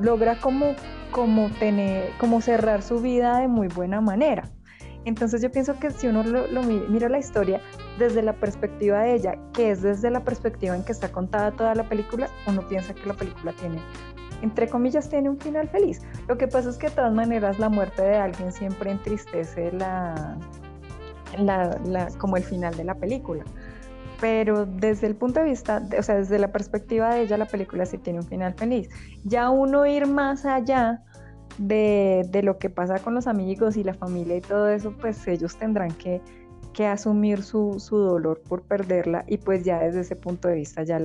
logra como, como, tener, como cerrar su vida de muy buena manera. Entonces yo pienso que si uno lo, mira la historia desde la perspectiva de ella, que es desde la perspectiva en que está contada toda la película, uno piensa que la película tiene entre comillas, tiene un final feliz. Lo que pasa es que de todas maneras la muerte de alguien siempre entristece la, como el final de la película. Pero desde el punto de vista, o sea, desde la perspectiva de ella, la película sí tiene un final feliz. Ya uno ir más allá de, de lo que pasa con los amigos y la familia y todo eso, pues ellos tendrán que, que asumir su, su, dolor por perderla y pues ya desde ese punto de vista ya,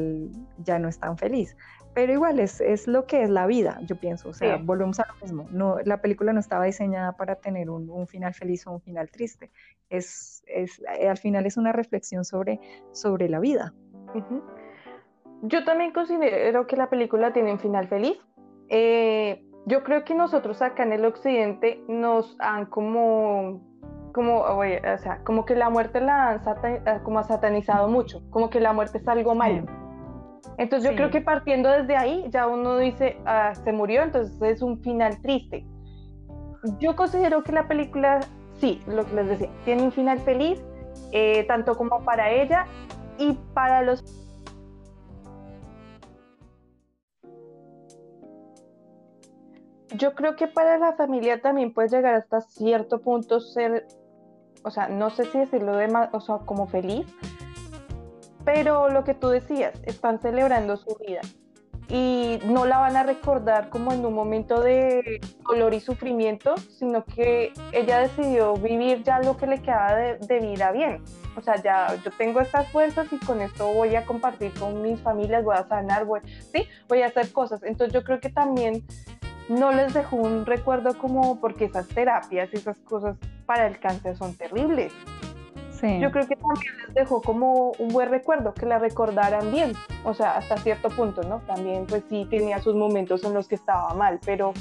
ya no es tan feliz pero igual es, es, lo que es la vida, yo pienso, o sea, volvemos a lo mismo, no, la película no estaba diseñada para tener un, un final feliz o un final triste, es, es, eh, al final es una reflexión sobre, sobre la vida. Yo también considero que la película tiene un final feliz. Eh, yo creo que nosotros acá en el occidente nos han como como, o sea, como que la muerte la han como satanizado mucho, como que la muerte es algo malo. Entonces yo creo que partiendo desde ahí ya uno dice, ah, se murió, entonces es un final triste. Yo considero que la película, sí, lo que les decía, tiene un final feliz, eh, tanto como para ella y para los... Yo creo que para la familia también puede llegar hasta cierto punto ser, o sea, no sé si decirlo de más, o sea, como feliz, pero lo que tú decías, están celebrando su vida y no la van a recordar como en un momento de dolor y sufrimiento, sino que ella decidió vivir ya lo que le quedaba de, vida bien. O sea, ya yo tengo estas fuerzas y con esto voy a compartir con mis familias, voy a sanar, voy, ¿sí? voy a hacer cosas. Entonces yo creo que también no les dejó un recuerdo como porque esas terapias y esas cosas para el cáncer son terribles. Yo creo que también les dejó como un buen recuerdo, que la recordaran bien, o sea, hasta cierto punto, ¿no? También pues sí tenía sus momentos en los que estaba mal, pero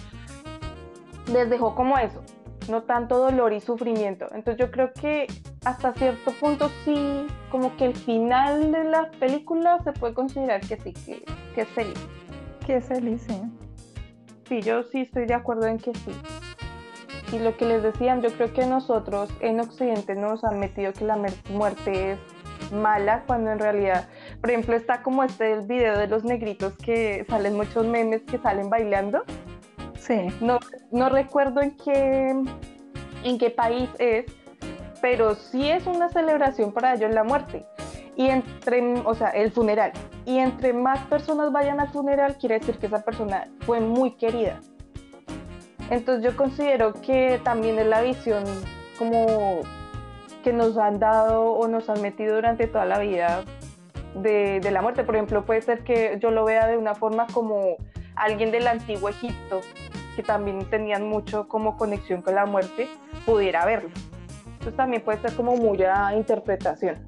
les dejó como eso, no tanto dolor y sufrimiento. Entonces yo creo que hasta cierto punto sí, como que el final de la película se puede considerar que sí, que, es feliz. Que es feliz, sí. Sí, yo sí estoy de acuerdo en que sí. Y lo que les decían, yo creo que nosotros en Occidente nos han metido que la muerte es mala, cuando en realidad, por ejemplo, está como este el video de los negritos que salen muchos memes que salen bailando. Sí. No, no recuerdo en qué, en qué país es, pero sí es una celebración para ellos la muerte. Y entre, o sea, el funeral. Y entre más personas vayan al funeral, quiere decir que esa persona fue muy querida. Entonces yo considero que también es la visión como que nos han dado o nos han metido durante toda la vida de, la muerte. Por ejemplo, puede ser que yo lo vea de una forma como alguien del antiguo Egipto, que también tenían mucho como conexión con la muerte, pudiera verlo. Entonces también puede ser como mucha interpretación.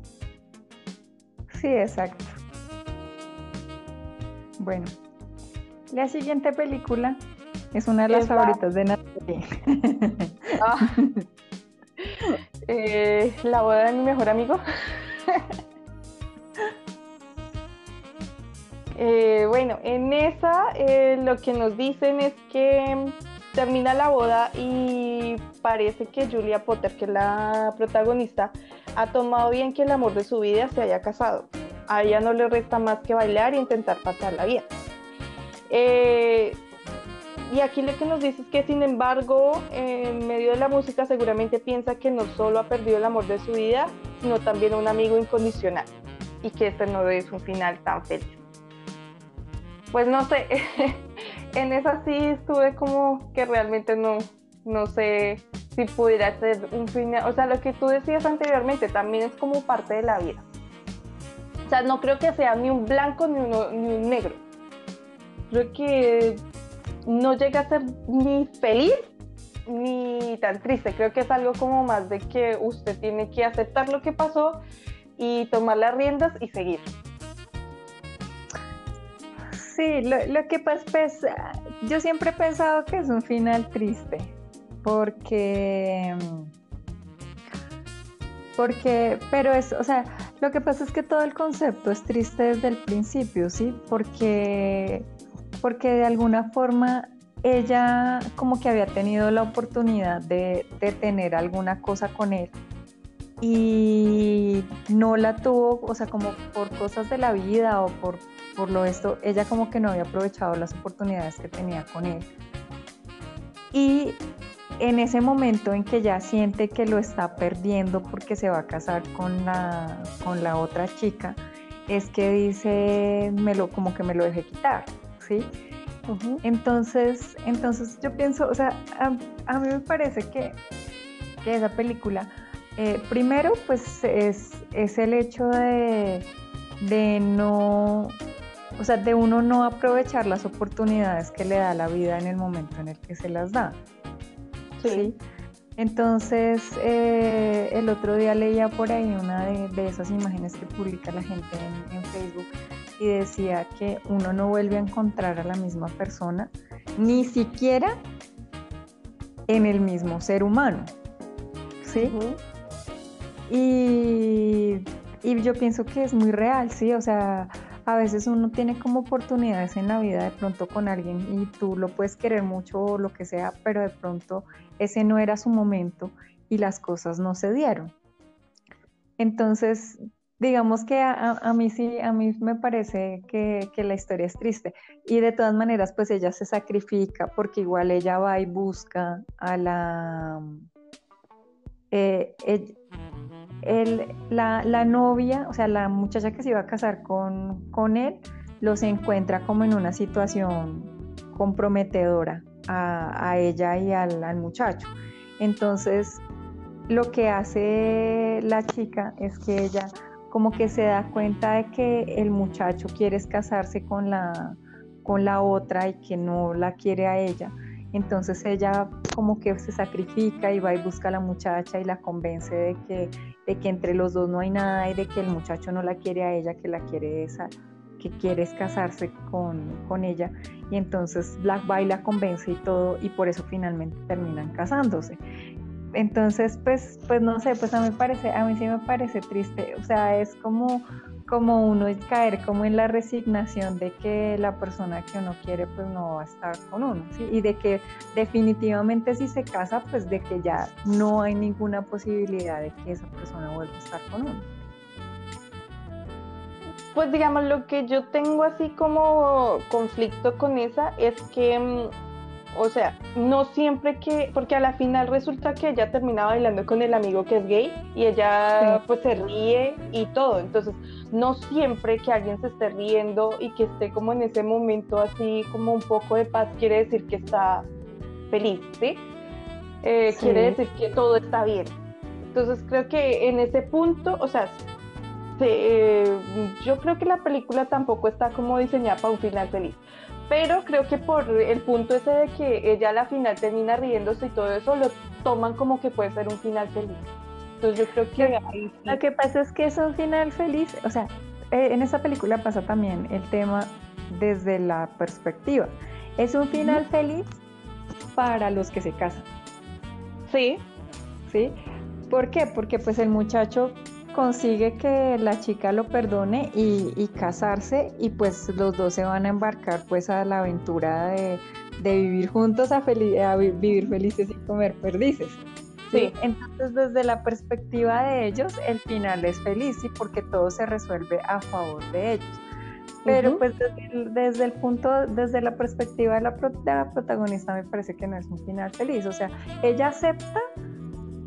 Sí, exacto. Bueno, la siguiente película es una de las favoritas de Natalie. Ah. Eh, la boda de mi mejor amigo. Eh, bueno, en esa eh, lo que nos dicen es que termina la boda y parece que Julia Potter, que es la protagonista, ha tomado bien que el amor de su vida se haya casado. A ella no le resta más que bailar e intentar pasarla bien. Y aquí lo que nos dice es que, sin embargo, en medio de la música seguramente piensa que no solo ha perdido el amor de su vida, sino también un amigo incondicional y que este no es un final tan feliz. Pues no sé, en esa sí estuve como que realmente no, no sé si pudiera ser un final, o sea, lo que tú decías anteriormente también es como parte de la vida. O sea, no creo que sea ni un blanco ni, ni un negro. Creo que no llega a ser ni feliz ni tan triste. Creo que es algo como más de que usted tiene que aceptar lo que pasó y tomar las riendas y seguir. Sí, lo, que pasa pues, yo siempre he pensado que es un final triste, porque, porque, pero es, o sea, lo que pasa es que todo el concepto es triste desde el principio, ¿sí? Porque porque de alguna forma ella como que había tenido la oportunidad de, tener alguna cosa con él y no la tuvo, o sea, como por cosas de la vida o por, por lo esto, ella como que no había aprovechado las oportunidades que tenía con él. Y en ese momento en que ya siente que lo está perdiendo porque se va a casar con la, con la otra chica, es que dice, me lo, como que me lo dejé quitar. ¿Sí? Entonces, entonces yo pienso, o sea, a, mí me parece que, esa película, eh, primero, pues es, el hecho de, no, o sea, de uno no aprovechar las oportunidades que le da la vida en el momento en el que se las da. Sí. Entonces, eh, el otro día leía por ahí una de, esas imágenes que publica la gente en Facebook y decía que uno no vuelve a encontrar a la misma persona, ni siquiera en el mismo ser humano. ¿Sí? y, y, yo pienso que es muy real, ¿sí? O sea, a veces uno tiene como oportunidades en la vida de pronto con alguien y tú lo puedes querer mucho o lo que sea, pero de pronto ese no era su momento y las cosas no se dieron. Entonces, digamos que a, mí sí, a mí me parece que, la historia es triste. Y de todas maneras, pues ella se sacrifica porque igual ella va y busca a la... Eh, la, novia, o sea, la muchacha que se iba a casar con, con él, los encuentra como en una situación comprometedora a, ella y al, al muchacho. Entonces, lo que hace la chica es que ella como que se da cuenta de que el muchacho quiere casarse con la, con la otra y que no la quiere a ella. Entonces ella como que se sacrifica y va y busca a la muchacha y la convence de que, de que entre los dos no hay nada y de que el muchacho no la quiere a ella, que la quiere esa, que quiere casarse con, con ella. Y entonces Black va y la convence y todo, y por eso finalmente terminan casándose. Entonces, pues, pues no sé, pues a mí, parece, a mí sí me parece triste. O sea, es como, como uno caer como en la resignación de que la persona que uno quiere pues no va a estar con uno, ¿sí? Y de que definitivamente si se casa, pues de que ya no hay ninguna posibilidad de que esa persona vuelva a estar con uno. Pues digamos, lo que yo tengo así como conflicto con esa es que mm, o sea, no siempre que, porque a la final resulta que ella termina bailando con el amigo que es gay y ella pues se ríe y todo, entonces no siempre que alguien se esté riendo y que esté como en ese momento así como un poco de paz quiere decir que está feliz, ¿sí? Eh, quiere decir que todo está bien. Entonces creo que en ese punto, o sea, eh, yo creo que la película tampoco está como diseñada para un final feliz pero creo que por el punto ese de que ella a la final termina riéndose y todo eso, lo toman como que puede ser un final feliz. Entonces yo creo que... Lo que pasa es que es un final feliz, o sea, eh, en esa película pasa también el tema desde la perspectiva. Es un final feliz para los que se casan. Sí. ¿Sí? ¿Por qué? Porque pues el muchacho consigue que la chica lo perdone y, casarse y pues los dos se van a embarcar pues a la aventura de, vivir juntos a, vivir felices y comer perdices. Sí. Entonces desde la perspectiva de ellos el final es feliz y porque todo se resuelve a favor de ellos. Pero pues desde el, punto, desde la perspectiva de la, de la protagonista me parece que no es un final feliz. O sea, ella acepta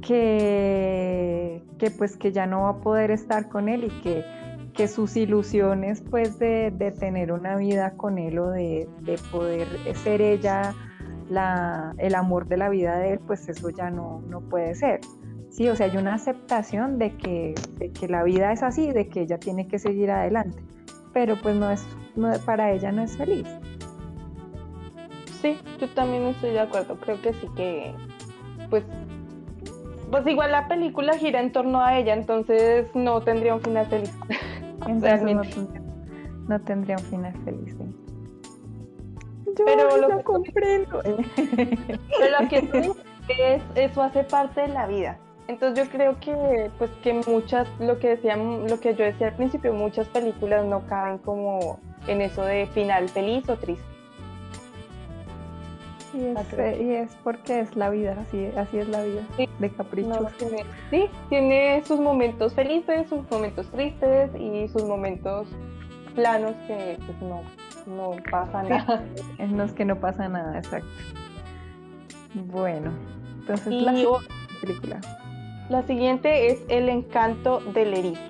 que, que pues que ya no va a poder estar con él y que, que sus ilusiones pues de, de, tener una vida con él o de, de poder ser ella la, el amor de la vida de él, pues eso ya no, no puede ser. Sí, o sea, hay una aceptación de que, de que la vida es así, de que ella tiene que seguir adelante, pero pues no es, no, para ella no es feliz. Sí, yo también estoy de acuerdo, creo que sí que, pues pues igual la película gira en torno a ella, entonces no tendría un final feliz. no, tendría un final feliz. pero lo, que comprendo. pero lo que es, eso hace parte de la vida. Entonces yo creo que pues que muchas, lo que decían, lo que yo decía al principio, muchas películas no caen como en eso de final feliz o triste. Y es, porque es la vida, así, así es la vida, de caprichos. sí, tiene sus momentos felices, sus momentos tristes y sus momentos planos que pues, no, no pasa nada. En los que no pasa nada, exacto. Bueno, entonces la película. La siguiente es El encanto del erizo.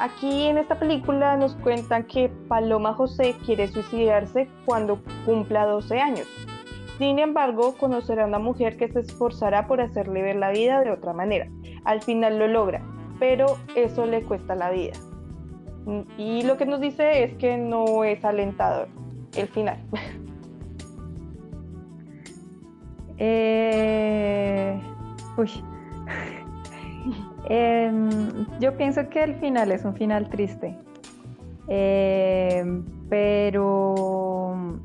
Aquí en esta película nos cuentan que Paloma José quiere suicidarse cuando cumpla 12 años sin embargo, conocerá a una mujer que se esforzará por hacerle ver la vida de otra manera. Al final lo logra, pero eso le cuesta la vida. Y lo que nos dice es que no es alentador el final. Eh, uy. Em, yo pienso que el final es un final triste. Em, pero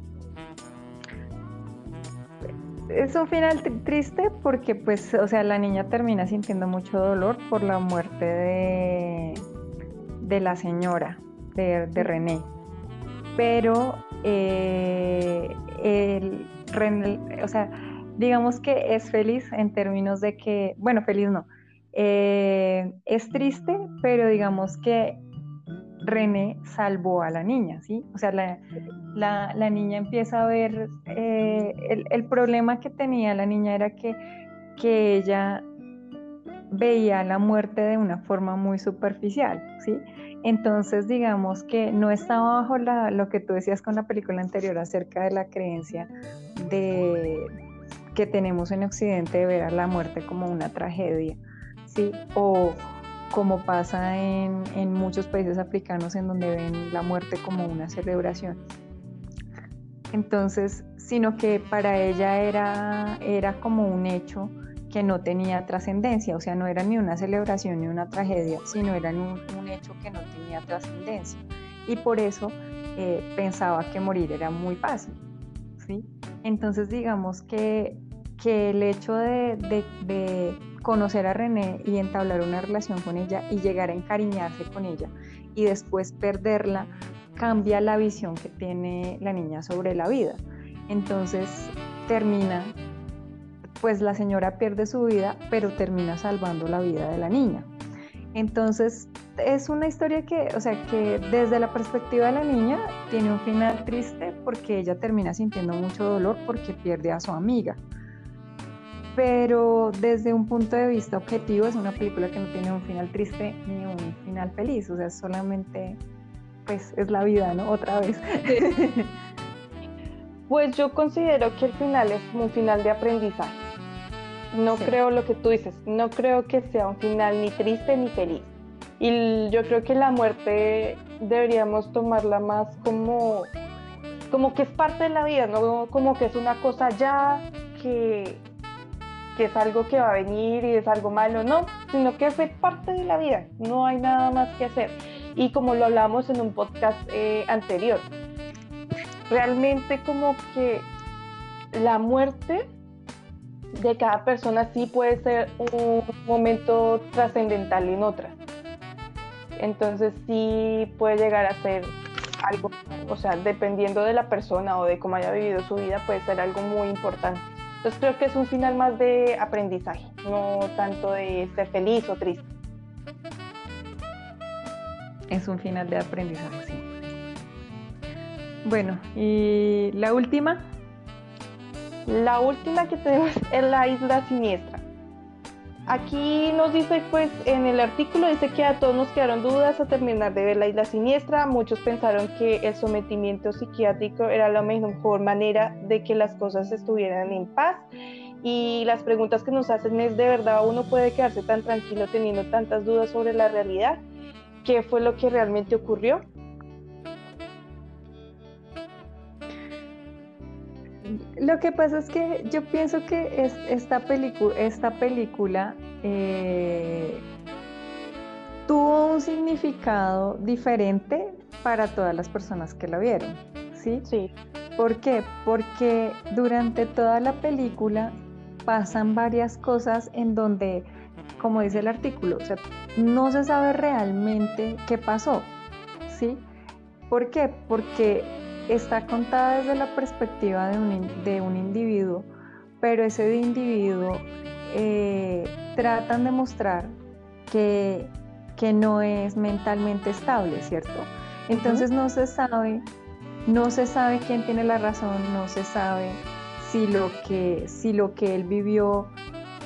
es un final triste porque, pues, o sea, la niña termina sintiendo mucho dolor por la muerte de, de la señora, de, René. Pero, eh, el, o sea, digamos que es feliz en términos de que, bueno, feliz no, eh, es triste, pero digamos que René salvó a la niña, ¿sí? O sea, la, niña empieza a ver, eh, el, problema que tenía la niña era que, que ella veía la muerte de una forma muy superficial, ¿sí? Entonces, digamos que no estaba bajo la, lo que tú decías con la película anterior acerca de la creencia de, que tenemos en Occidente de ver a la muerte como una tragedia, ¿sí? O, como pasa en, muchos países africanos en donde ven la muerte como una celebración. Entonces, sino que para ella era, era como un hecho que no tenía trascendencia, o sea, no era ni una celebración ni una tragedia, sino era un, hecho que no tenía trascendencia. Y por eso eh, pensaba que morir era muy fácil. ¿sí? Entonces, digamos que, que el hecho de, de conocer a René y entablar una relación con ella y llegar a encariñarse con ella y después perderla, cambia la visión que tiene la niña sobre la vida. Entonces termina pues la señora pierde su vida, pero termina salvando la vida de la niña. Entonces, es una historia que, o sea, que desde la perspectiva de la niña tiene un final triste porque ella termina sintiendo mucho dolor porque pierde a su amiga. Pero desde un punto de vista objetivo es una película que no tiene un final triste ni un final feliz, o sea, solamente pues es la vida, ¿no? Otra vez. Pues yo considero que el final es un final de aprendizaje. No creo lo que tú dices, no creo que sea un final ni triste ni feliz. Y yo creo que la muerte deberíamos tomarla más como, como que es parte de la vida, no como que es una cosa ya que, que es algo que va a venir y es algo malo, no, sino que es parte de la vida, no hay nada más que hacer. Y como lo hablamos en un podcast eh, anterior, realmente como que la muerte de cada persona sí puede ser un momento trascendental en otra. Entonces sí puede llegar a ser algo, o sea, dependiendo de la persona o de cómo haya vivido su vida, puede ser algo muy importante. Entonces creo que es un final más de aprendizaje, no tanto de ser feliz o triste. Es un final de aprendizaje, sí. Bueno, y la última. La última que tenemos es la isla siniestra. Aquí nos dice, pues, en el artículo dice que a todos nos quedaron dudas a terminar de ver la isla siniestra. Muchos pensaron que el sometimiento psiquiátrico era la mejor manera de que las cosas estuvieran en paz. Y las preguntas que nos hacen es, ¿de verdad uno puede quedarse tan tranquilo teniendo tantas dudas sobre la realidad? ¿Qué fue lo que realmente ocurrió? Lo que pasa es que yo pienso que esta, esta película eh, tuvo un significado diferente para todas las personas que la vieron, ¿sí? Sí. ¿Por qué? Porque durante toda la película pasan varias cosas en donde, como dice el artículo, no se sabe realmente qué pasó, ¿sí? ¿Por qué? Porque está contada desde la perspectiva de un, de un individuo, pero ese individuo eh, tratan de mostrar que, que no es mentalmente estable, ¿cierto? Entonces no se sabe, no se sabe quién tiene la razón, no se sabe si lo que, si lo que él vivió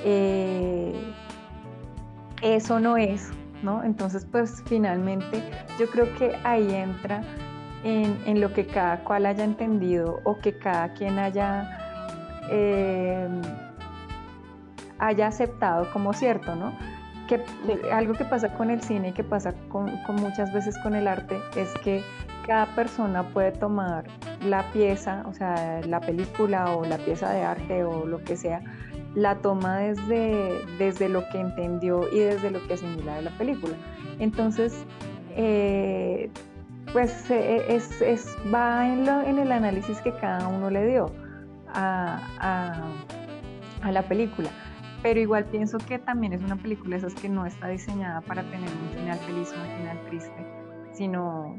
eh, eso no es, ¿no? Entonces, pues finalmente yo creo que ahí entra en, lo que cada cual haya entendido o que cada quien haya, eh, haya aceptado como cierto, ¿no? Que algo que pasa con el cine y que pasa con, muchas veces con el arte es que cada persona puede tomar la pieza, o sea, la película o la pieza de arte o lo que sea, la toma desde, desde lo que entendió y desde lo que asimila de la película. Entonces, eh, pues eh, es, va en, el análisis que cada uno le dio a, la película. Pero igual pienso que también es una película esas que no está diseñada para tener un final feliz o un final triste, sino,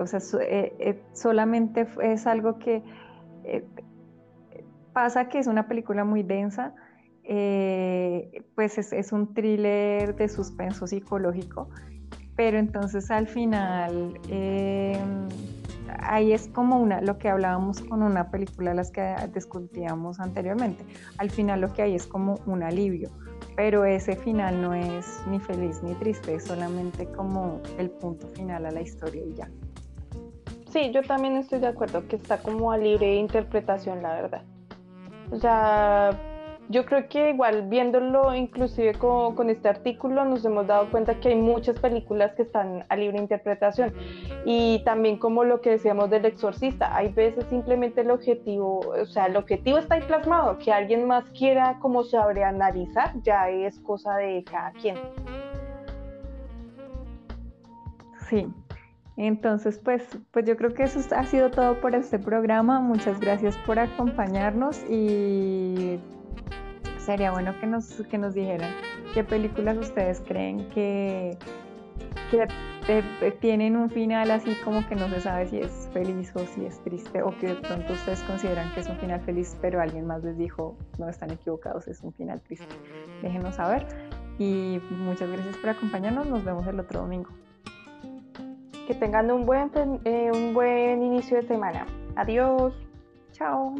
o sea, eh, eh, solamente es algo que pasa que es una película muy densa, pues es, es, un thriller de suspenso psicológico pero entonces al final em, ahí es como una, lo que hablábamos con una película las que discutíamos anteriormente, al final lo que hay es como un alivio, pero ese final no es ni feliz ni triste, es solamente como el punto final a la historia y ya. Sí, yo también estoy de acuerdo que está como a libre interpretación, la verdad. O sea, yo creo que igual viéndolo inclusive con, con, este artículo nos hemos dado cuenta que hay muchas películas que están a libre interpretación Y también como lo que decíamos del exorcista, hay veces simplemente el objetivo, o sea, el objetivo está ahí plasmado, que alguien más quiera como analizar ya es cosa de cada quien. Sí, entonces, pues, pues yo creo que eso ha sido todo por este programa. Muchas gracias por acompañarnos y sería bueno que nos, que nos dijeran qué películas ustedes creen que, que eh, tienen un final así como que no se sabe si es feliz o si es triste o que de pronto ustedes consideran que es un final feliz pero alguien más les dijo no están equivocados, es un final triste. Déjenos saber y muchas gracias por acompañarnos. Nos vemos el otro domingo. Que tengan un buen, eh, un buen inicio de semana. Adiós. Chao.